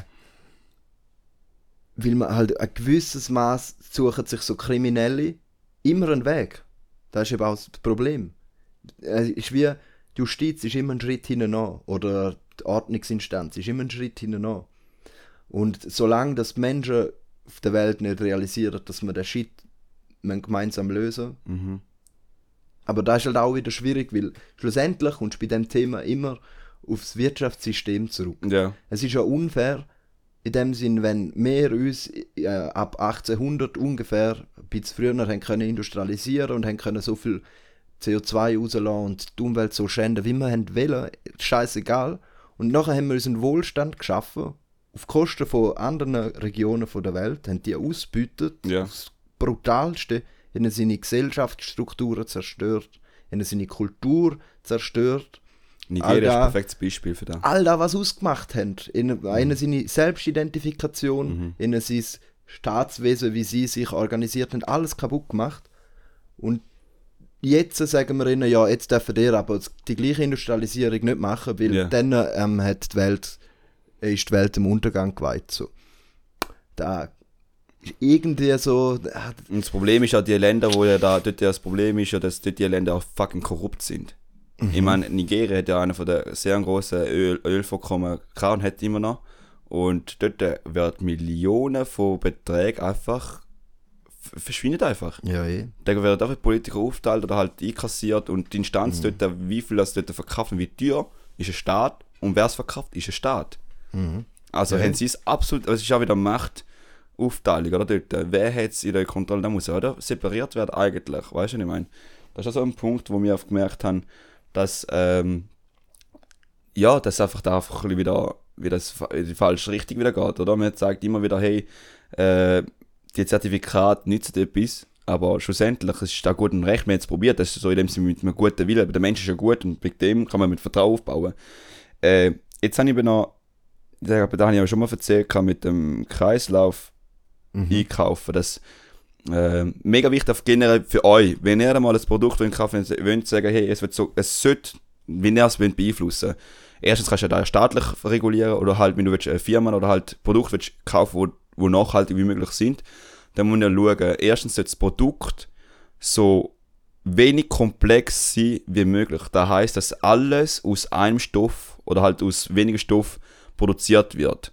weil man halt ein gewisses Maß suchen sich so Kriminelle immer einen Weg. Das ist eben auch das Problem. Es ist wie, die Justiz ist immer einen Schritt hinten an. Oder die Ordnungsinstanz ist immer einen Schritt hinten an. Und solange das Menschen auf der Welt nicht realisieren, dass wir den Shit gemeinsam lösen Mhm. aber das ist halt auch wieder schwierig, weil schlussendlich kommst du bei dem Thema immer aufs Wirtschaftssystem zurück. Ja. Es ist ja unfair, in dem Sinn, wenn wir uns äh, ab 1800 ungefähr, ein bisschen früher, haben können industrialisieren und haben können so viel CO2 rauslassen und die Umwelt so schänden, wie wir haben wollen, scheißegal. Und nachher haben wir uns einen Wohlstand geschaffen, auf Kosten von anderen Regionen von der Welt, haben die ausgebeutet, Ja. das Brutalste, haben seine Gesellschaftsstrukturen zerstört, haben seine Kultur zerstört Nigeria ist ein perfektes Beispiel für das. all das, was ausgemacht haben. In, in seine Selbstidentifikation, in sein Staatswesen, wie sie sich organisiert haben, alles kaputt gemacht. Und jetzt sagen wir ihnen, ja, jetzt dürfen ihr aber die gleiche Industrialisierung nicht machen, weil Ja. dann ähm, hat die Welt, ist die Welt dem Untergang geweiht. So. Da ist irgendwie so, Und das Problem ist ja, die Länder, wo ja da, dort ja das Problem ist ja, dass dort die Länder auch fucking korrupt sind. Ich meine, Nigeria hat ja einen von der sehr großen Öl, Ölvorkommen gehabt und hat immer noch. Und dort werden Millionen von Beträgen einfach verschwinden einfach. ja, eh. Da werden einfach Politiker aufteilt oder halt einkassiert und die Instanz dort, wie viel das dort verkaufen, wie teuer, ist ein Staat und wer es verkauft, ist ein Staat. Also Ja. haben sie es absolut, es ist auch wieder Machtaufteilung, oder dort, wer hat es in der Kontrolle, da muss ja oder separiert werden eigentlich, weißt du, was ich meine? Das ist also ein Punkt, wo wir oft gemerkt haben, dass, ähm, ja, dass einfach da einfach ein wieder, wieder in die falsche Richtung wieder geht, oder? Man sagt immer wieder, hey, äh, die Zertifikate nützen etwas, aber schlussendlich es ist da gut und recht, wir haben es probiert, das ist so in dem Sinne mit einem guten Willen, aber der Mensch ist ja gut und mit dem kann man mit Vertrauen aufbauen. Äh, jetzt habe ich aber noch, da habe ich ja schon mal erzählt, mit dem Kreislauf einkaufen, das äh, mega wichtig auf generell für euch, wenn ihr einmal ein Produkt wollt kaufen wollt, sagen, hey, es wird so, es sollte, wie ihr es wollt beeinflussen. Erstens kannst du ja da staatlich regulieren oder halt, wenn du willst, Firma oder halt Produkte willst kaufen, wo, wo nachhaltig wie möglich sind, dann muss man schauen, erstens sollte das Produkt so wenig komplex sein wie möglich. Das heißt, dass alles aus einem Stoff oder halt aus weniger Stoff produziert wird.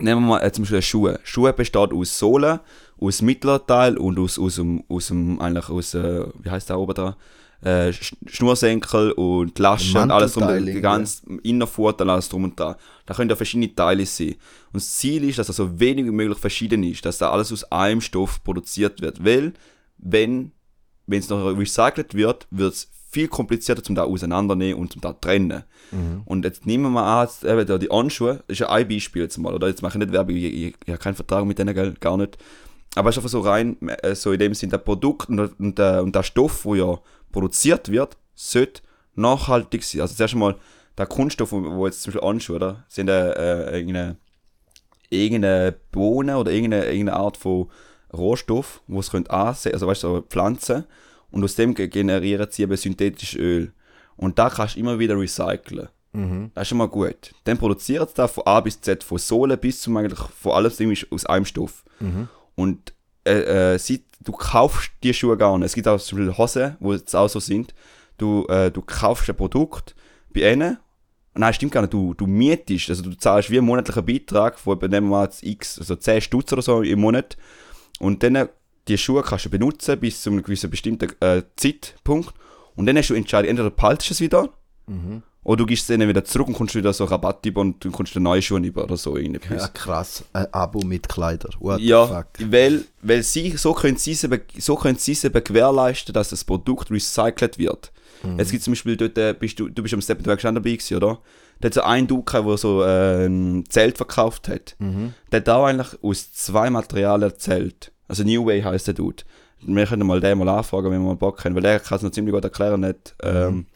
Nehmen wir mal äh, zum Beispiel Schuhe. Schuhe besteht aus Sohle, aus Mittelteil und aus, aus, aus dem, eigentlich aus, äh, wie heißt der oben da? Äh, Sch- Schnursenkel und Laschen und alles drum, ganz Innerfutter und alles drum und da. Da können ja verschiedene Teile sein. Und das Ziel ist, dass das so wenig wie möglich verschieden ist, dass da alles aus einem Stoff produziert wird. Weil, wenn wenn es noch recycelt wird, wird es viel komplizierter zum da auseinandernehmen und zum da trennen. Und jetzt nehmen wir mal an, eben da die Anschuhe, das ist ja ein Beispiel jetzt mal, oder? Jetzt mache ich nicht Werbung, ich, ich, ich habe keinen Vertrag mit denen, gell? gar nicht. Aber es ist einfach so rein, äh, so in dem Sinn, der Produkt und, und, der, und der Stoff, der ja produziert wird, sollte nachhaltig sein. Also zuerst einmal, der Kunststoff, wo wo jetzt zum Beispiel Anschuhe, oder? Sind äh, äh, irgendeine, irgendeine Bohne oder irgendeine, irgendeine Art von Rohstoff, wo es könnt ansehen, also weißt du, so Pflanzen, und aus dem ge- generieren sie eben synthetisches Öl. Und da kannst du immer wieder recyceln. Das ist schon mal gut. Dann produziert es da von A bis Z, von Sohle bis zum eigentlich, von alles aus einem Stoff. Und äh, äh, sie, du kaufst die Schuhe gar nicht. Es gibt auch zum Beispiel Hosen, wo es auch so sind. Du, äh, du kaufst ein Produkt bei ihnen. Nein, stimmt gar nicht. Du, du mietest, also du zahlst wie einen monatlichen Beitrag von bei dem mal x, also 10 Stutz oder so im Monat. Und dann die Schuhe kannst du benutzen bis zu einem gewissen bestimmten äh, Zeitpunkt. Und dann hast du entscheiden, entweder du behaltest es wieder oder du gibst es ihnen wieder zurück und kommst wieder so Rabatt über und du kommst neue Schuhe über oder so irgendetwas. Ja, krass. Ein Abo mit Kleidern. What Ja, weil, weil sie, so können sie es eben, so können sie es eben gewährleisten, dass das Produkt recycelt wird. Es gibt zum Beispiel dort, äh, bist du, du bist am Steppenberg schon dabei gewesen, oder? Da hat so ein gehabt, der so ein Zelt verkauft hat. Der hat auch eigentlich aus zwei Materialien Zelt. Also New Way heisst der Dude. Wir können mal den mal anfragen, wenn wir mal Bock haben, weil der kann es noch ziemlich gut erklären. Nicht, ähm,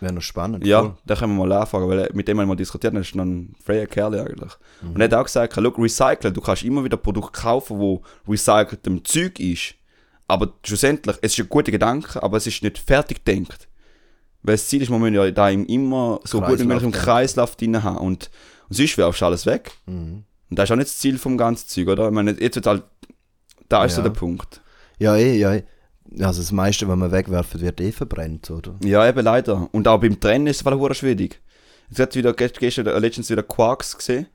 Wäre noch spannend. ja, voll. da können wir mal anfangen, weil mit dem haben wir mal diskutiert, das ist noch ein freier Kerl eigentlich. Und er hat auch gesagt, look, recyceln, du kannst immer wieder Produkte kaufen, wo recyceltem Zeug ist, aber schlussendlich, es ist ein guter Gedanke, aber es ist nicht fertig gedacht. Weil das Ziel ist, man muss ja da im- immer so gut wie Kreislauf möglich im. Kreislauf drin haben und, und sonst werfst du alles weg. Mhm. Und das ist auch nicht das Ziel vom ganzen Zeug, oder? Ich meine, jetzt wird halt, da ist so Ja. der Punkt. Ja, eh, ja. eh. Also das meiste, was man wegwerfen, wird eh verbrennt, oder? Ja, eben leider. Und auch beim Trennen ist es hure schwierig. Jetzt hat wieder gest- gestern äh, letztens wieder Quarks gesehen.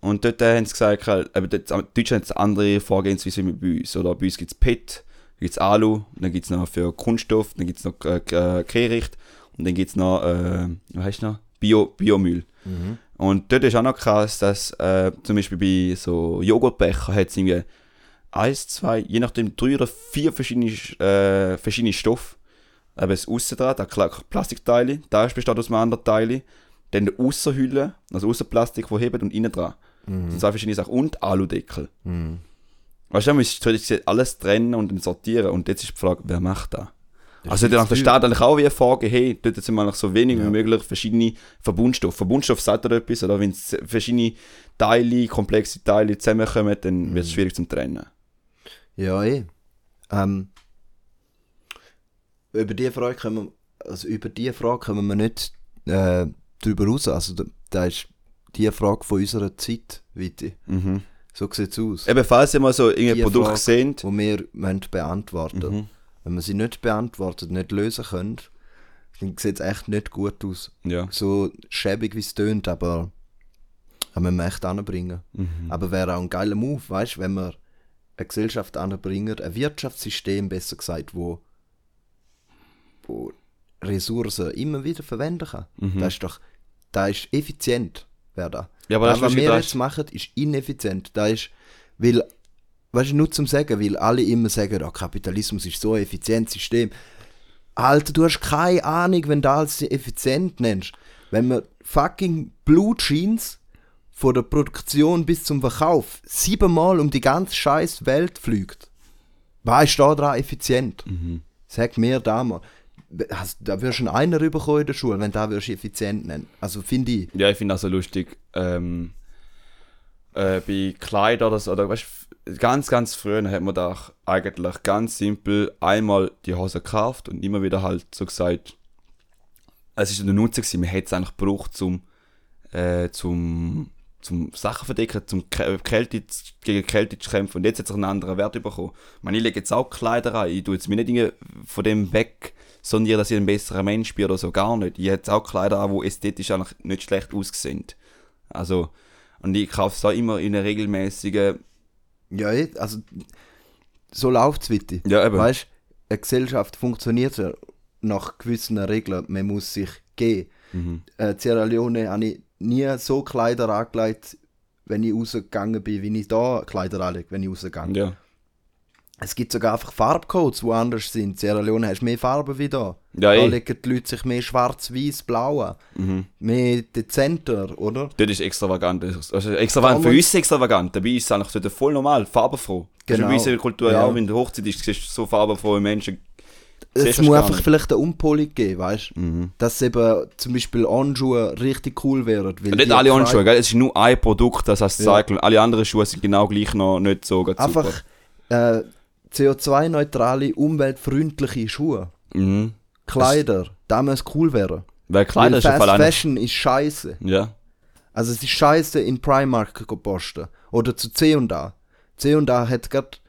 Und dort haben sie gesagt, halt, eben dort, Deutschland hat andere Vorgehensweise wie bei uns. Oder bei uns gibt es PET, gibt es Alu, dann gibt es noch für Kunststoff, dann gibt es noch äh, äh, Kehricht und dann gibt es noch, äh, was heißt noch? Bio, Biomüll. Mhm. Und dort ist auch noch krass, dass äh, zum Beispiel bei so Joghurtbecher hat es irgendwie eins, zwei, je nachdem drei oder vier verschiedene, äh, verschiedene Stoffe. Eben das Aussendraht, das Kla- Plastikteile, da besteht aus einem anderen Teil. Dann die Aussenhülle, also Aussenplastik, wo hebt und innen dran. Das sind zwei verschiedene Sachen. Und Aludeckel. Mhm. Weißt du, da du jetzt alles trennen und sortieren. Und jetzt ist die Frage, wer macht das? Das Also dann der. Staat eigentlich auch wie Frage, hey, dort sind wir so wenig Ja. wie möglich verschiedene Verbundstoffe. Verbundstoff sagt er etwas, oder wenn es verschiedene Teile, komplexe Teile zusammenkommen, dann wird es Mhm. schwierig zum Trennen. Ja, eh. Ähm, über die Frage können wir, also über die Frage können wir nicht äh, drüber raus. Also da, da ist die Frage von unserer Zeit, Viti. Mhm. So sieht es aus. Eben, falls ihr mal so irgendein Die Produkt Frage, seht, wo wir müssen beantworten mhm. Wenn wir sie nicht beantwortet, nicht lösen können, dann sieht es echt nicht gut aus. ja. So schäbig wie es tönt, aber müssen wir echt anbringen. Mhm. Aber wäre auch ein geiler Move, weißt du, wenn wir eine Gesellschaft anbringen, ein Wirtschaftssystem, besser gesagt, wo, wo Ressourcen immer wieder verwenden kann. Mhm. Das ist doch, das ist effizient, wäre das. Ja, aber das was wir jetzt machen, ist ineffizient. Das ist, weil, weißt du, nur zum Sagen, weil alle immer sagen, oh, Kapitalismus ist so ein effizientes System. Alter, du hast keine Ahnung, wenn du alles effizient nennst. Wenn man fucking Blutjeans von der Produktion bis zum Verkauf siebenmal um die ganze scheiß Welt fliegt, was ist da dran effizient? Mhm. Sag mir da mal. Hast- Da wirst du einen einer bekommen in der Schule, wenn du das wirst effizient nennen. Also finde ich. Ja, ich finde das so lustig. Ähm, äh, bei Kleidern oder so, oder weißt du, ganz, ganz früher hat man da eigentlich ganz simpel einmal die Hose gekauft und immer wieder halt so gesagt, es ist eine Nutzung, gewesen, man hätte es eigentlich gebraucht zum, äh, zum, zum Sachen verdecken, zum Kä- Kälte, gegen Kälte zu kämpfen und jetzt hat es einen anderen Wert bekommen. Ich, meine, ich lege jetzt auch Kleider an, ich tue jetzt mir nicht irgendwie von dem weg, sondern dass ich ein besserer Mensch bin oder so, gar nicht. Ich habe jetzt auch Kleider an, die ästhetisch eigentlich nicht schlecht aussehen. Also, und ich kaufe es auch immer in einer regelmäßigen, Ja, eh, also so läuft es weiter. ja eben, Weißt du, eine Gesellschaft funktioniert ja nach gewissen Regeln. Man muss sich gehen. mhm. Äh, Sierra Leone habe ich nie so Kleider angelegt, wenn ich rausgegangen bin, wie ich da Kleider anlege, wenn ich rausgegangen ja. Es gibt sogar einfach Farbcodes, die anders sind. In Sierra Leone hast du mehr Farben wie da. Ja, da eh. legen die Leute sich mehr schwarz, weiß, blau an. Mhm. Mehr dezenter, oder? Dort ist extravagant. Also extravagant für uns extravagant. Dabei ist es eigentlich voll normal, farbenfroh. Genau. Uns in der Kultur Ja. auch, wenn du Hochzeit ist, siehst du so farbenfrohe Menschen. Es muss einfach vielleicht eine Umpolung geben, weißt du? Mhm. Dass eben zum Beispiel Anschuhe richtig cool wären. Weil Nicht alle Handschuhe, gell? es ist nur ein Produkt, das heißt Ja. Cycle. Alle anderen Schuhe sind genau gleich noch nicht so ganz Einfach äh, CO2-neutrale, umweltfreundliche Schuhe. Mhm. Kleider, da muss cool werden. Weil Kleider Weil ist Fast. Fashion ist scheiße. Ja. Also es ist scheiße in Primark zu posten. Oder zu C&A. C&A hat grad,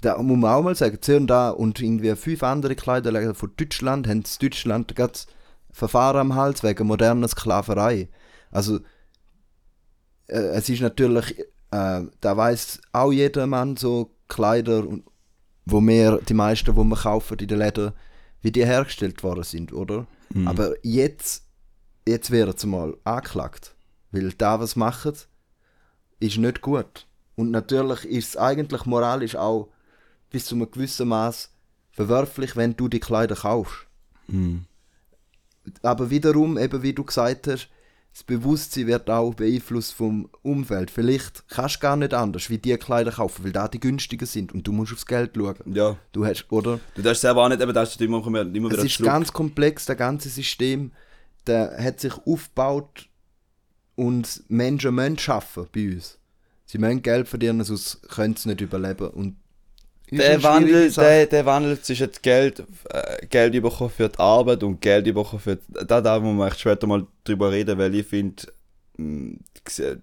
da muss man auch mal sagen, C&A und irgendwie fünf andere Kleiderläden von Deutschland haben in Deutschland gerade Verfahren am Hals wegen moderner Sklaverei. Also äh, es ist natürlich, äh, da weiß auch jeder Mann so Kleider, und- wo wir, die meisten, wo wir kaufen in den Läden, wie die hergestellt worden sind, oder? Mhm. Aber jetzt, jetzt werden sie mal angeklagt. Weil da, was machen, ist nicht gut. Und natürlich ist es eigentlich moralisch auch bis zu einem gewissen Maß verwerflich, wenn du die Kleider kaufst. Mhm. Aber wiederum, eben wie du gesagt hast, das Bewusstsein wird auch beeinflusst vom Umfeld. Vielleicht kannst du gar nicht anders, wie die Kleider kaufen, weil da die günstiger sind und du musst aufs Geld schauen. Ja. Du hast, oder? Du darfst selber auch nicht, eben, das ist immer, immer immer Es wieder ist zurück. ganz komplex, das ganze System. Der hat sich aufgebaut und Menschen müssen arbeiten bei uns. Sie müssen Geld verdienen, sonst können sie nicht überleben. Und Der Wandel, der, der Wandel zwischen Geld, äh, Geld bekommen für die Arbeit und Geld bekommen für die, da, da muss man echt später mal drüber reden, weil ich finde, mh, äh,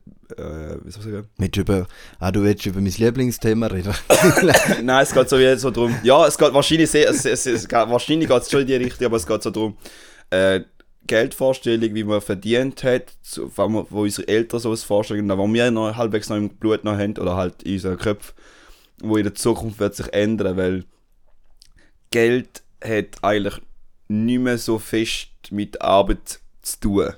wie soll ich sagen? Mit über, ah, du willst über mein Lieblingsthema reden. Nein, es geht so wie so drum. Ja, es geht wahrscheinlich sehr, es, es, es, wahrscheinlich geht es schon in die Richtung, aber es geht so drum. Äh, Geldvorstellung, wie man verdient hat, wo, unsere Eltern so vorstellen, wo wir noch halbwegs noch im Blut noch haben, oder halt in unseren Köpfen, wo in der Zukunft wird sich ändern, weil Geld hat eigentlich nicht mehr so fest mit Arbeit zu tun.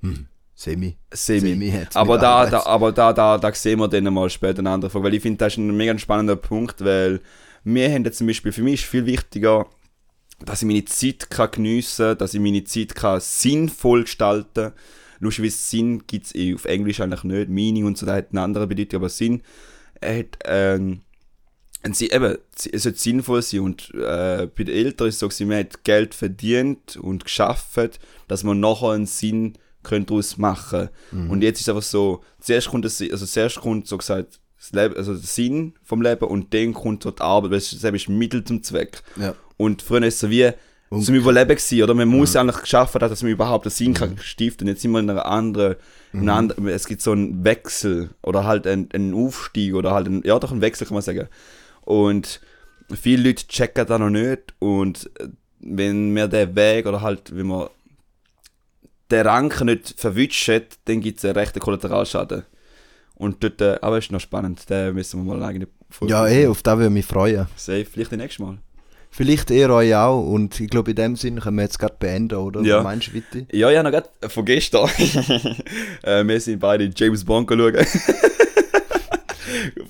Hm. Semi. Semi. Semi aber da, da, aber da, da, da sehen wir dann mal später eine andere Frage, weil ich finde, das ist ein mega spannender Punkt, weil wir haben jetzt zum Beispiel, für mich ist viel wichtiger, dass ich meine Zeit kann geniessen kann, dass ich meine Zeit kann sinnvoll gestalten kann. Lustigerweise Sinn gibt es auf Englisch eigentlich nicht, Meaning und so, das hat eine andere Bedeutung, aber Sinn hat, ähm, Sinn- eben, es sollte sinnvoll sein und äh, bei den Eltern ist es so, gewesen, man hat Geld verdient und geschafft, dass man nachher einen Sinn könnte daraus machen Und jetzt ist es einfach so, zuerst kommt, das, also zuerst kommt so gesagt das Leben, also der Sinn vom Leben und dann kommt so die Arbeit, weil es ist Mittel zum Zweck. Ja. Und früher ist es so wie zum Überleben gewesen, oder? Man muss eigentlich geschaffen haben, dass man überhaupt einen Sinn kann stiften. Jetzt sind wir in einer anderen, in einer anderen, es gibt so einen Wechsel oder halt einen, einen Aufstieg oder halt einen, ja doch einen Wechsel kann man sagen. Und viele Leute checken das noch nicht und äh, wenn wir den Weg oder halt, wenn man den Ranken nicht verwünscht, dann gibt es einen rechten Kollateralschaden. Und dort, äh, aber ist noch spannend, da müssen wir mal eine eigene Folge Ja, eh, auf das würde ich mich freuen. Safe, vielleicht das nächste Mal. Vielleicht ihr euch auch. Und ich glaube, in dem Sinn können wir jetzt gerade beenden, oder? Ja. Was meinst du, Witti? Ja, ja, noch gerade von gestern. äh, wir sind beide James Bond schauen.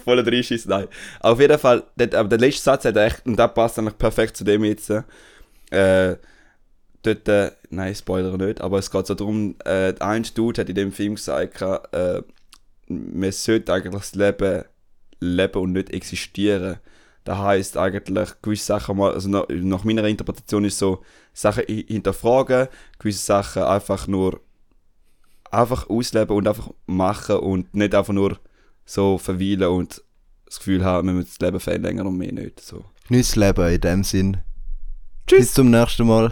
Voller Dreischiss, nein. Auf jeden Fall, der, aber der letzte Satz hat echt, und das passt eigentlich perfekt zu dem jetzt. Äh, dort, äh, nein, Spoiler nicht, aber es geht so darum, äh, ein Dude hat in dem Film gesagt, äh, man sollte eigentlich das Leben leben und nicht existieren. Das heißt eigentlich gewisse Sachen mal, also nach, meiner Interpretation ist so, Sachen hi- hinterfragen, gewisse Sachen einfach nur einfach ausleben und einfach machen und nicht einfach nur so verweilen und das Gefühl haben, wir müssen das Leben verlängern und mehr nicht. So. Das Leben in dem Sinn. Tschüss. Bis zum nächsten Mal.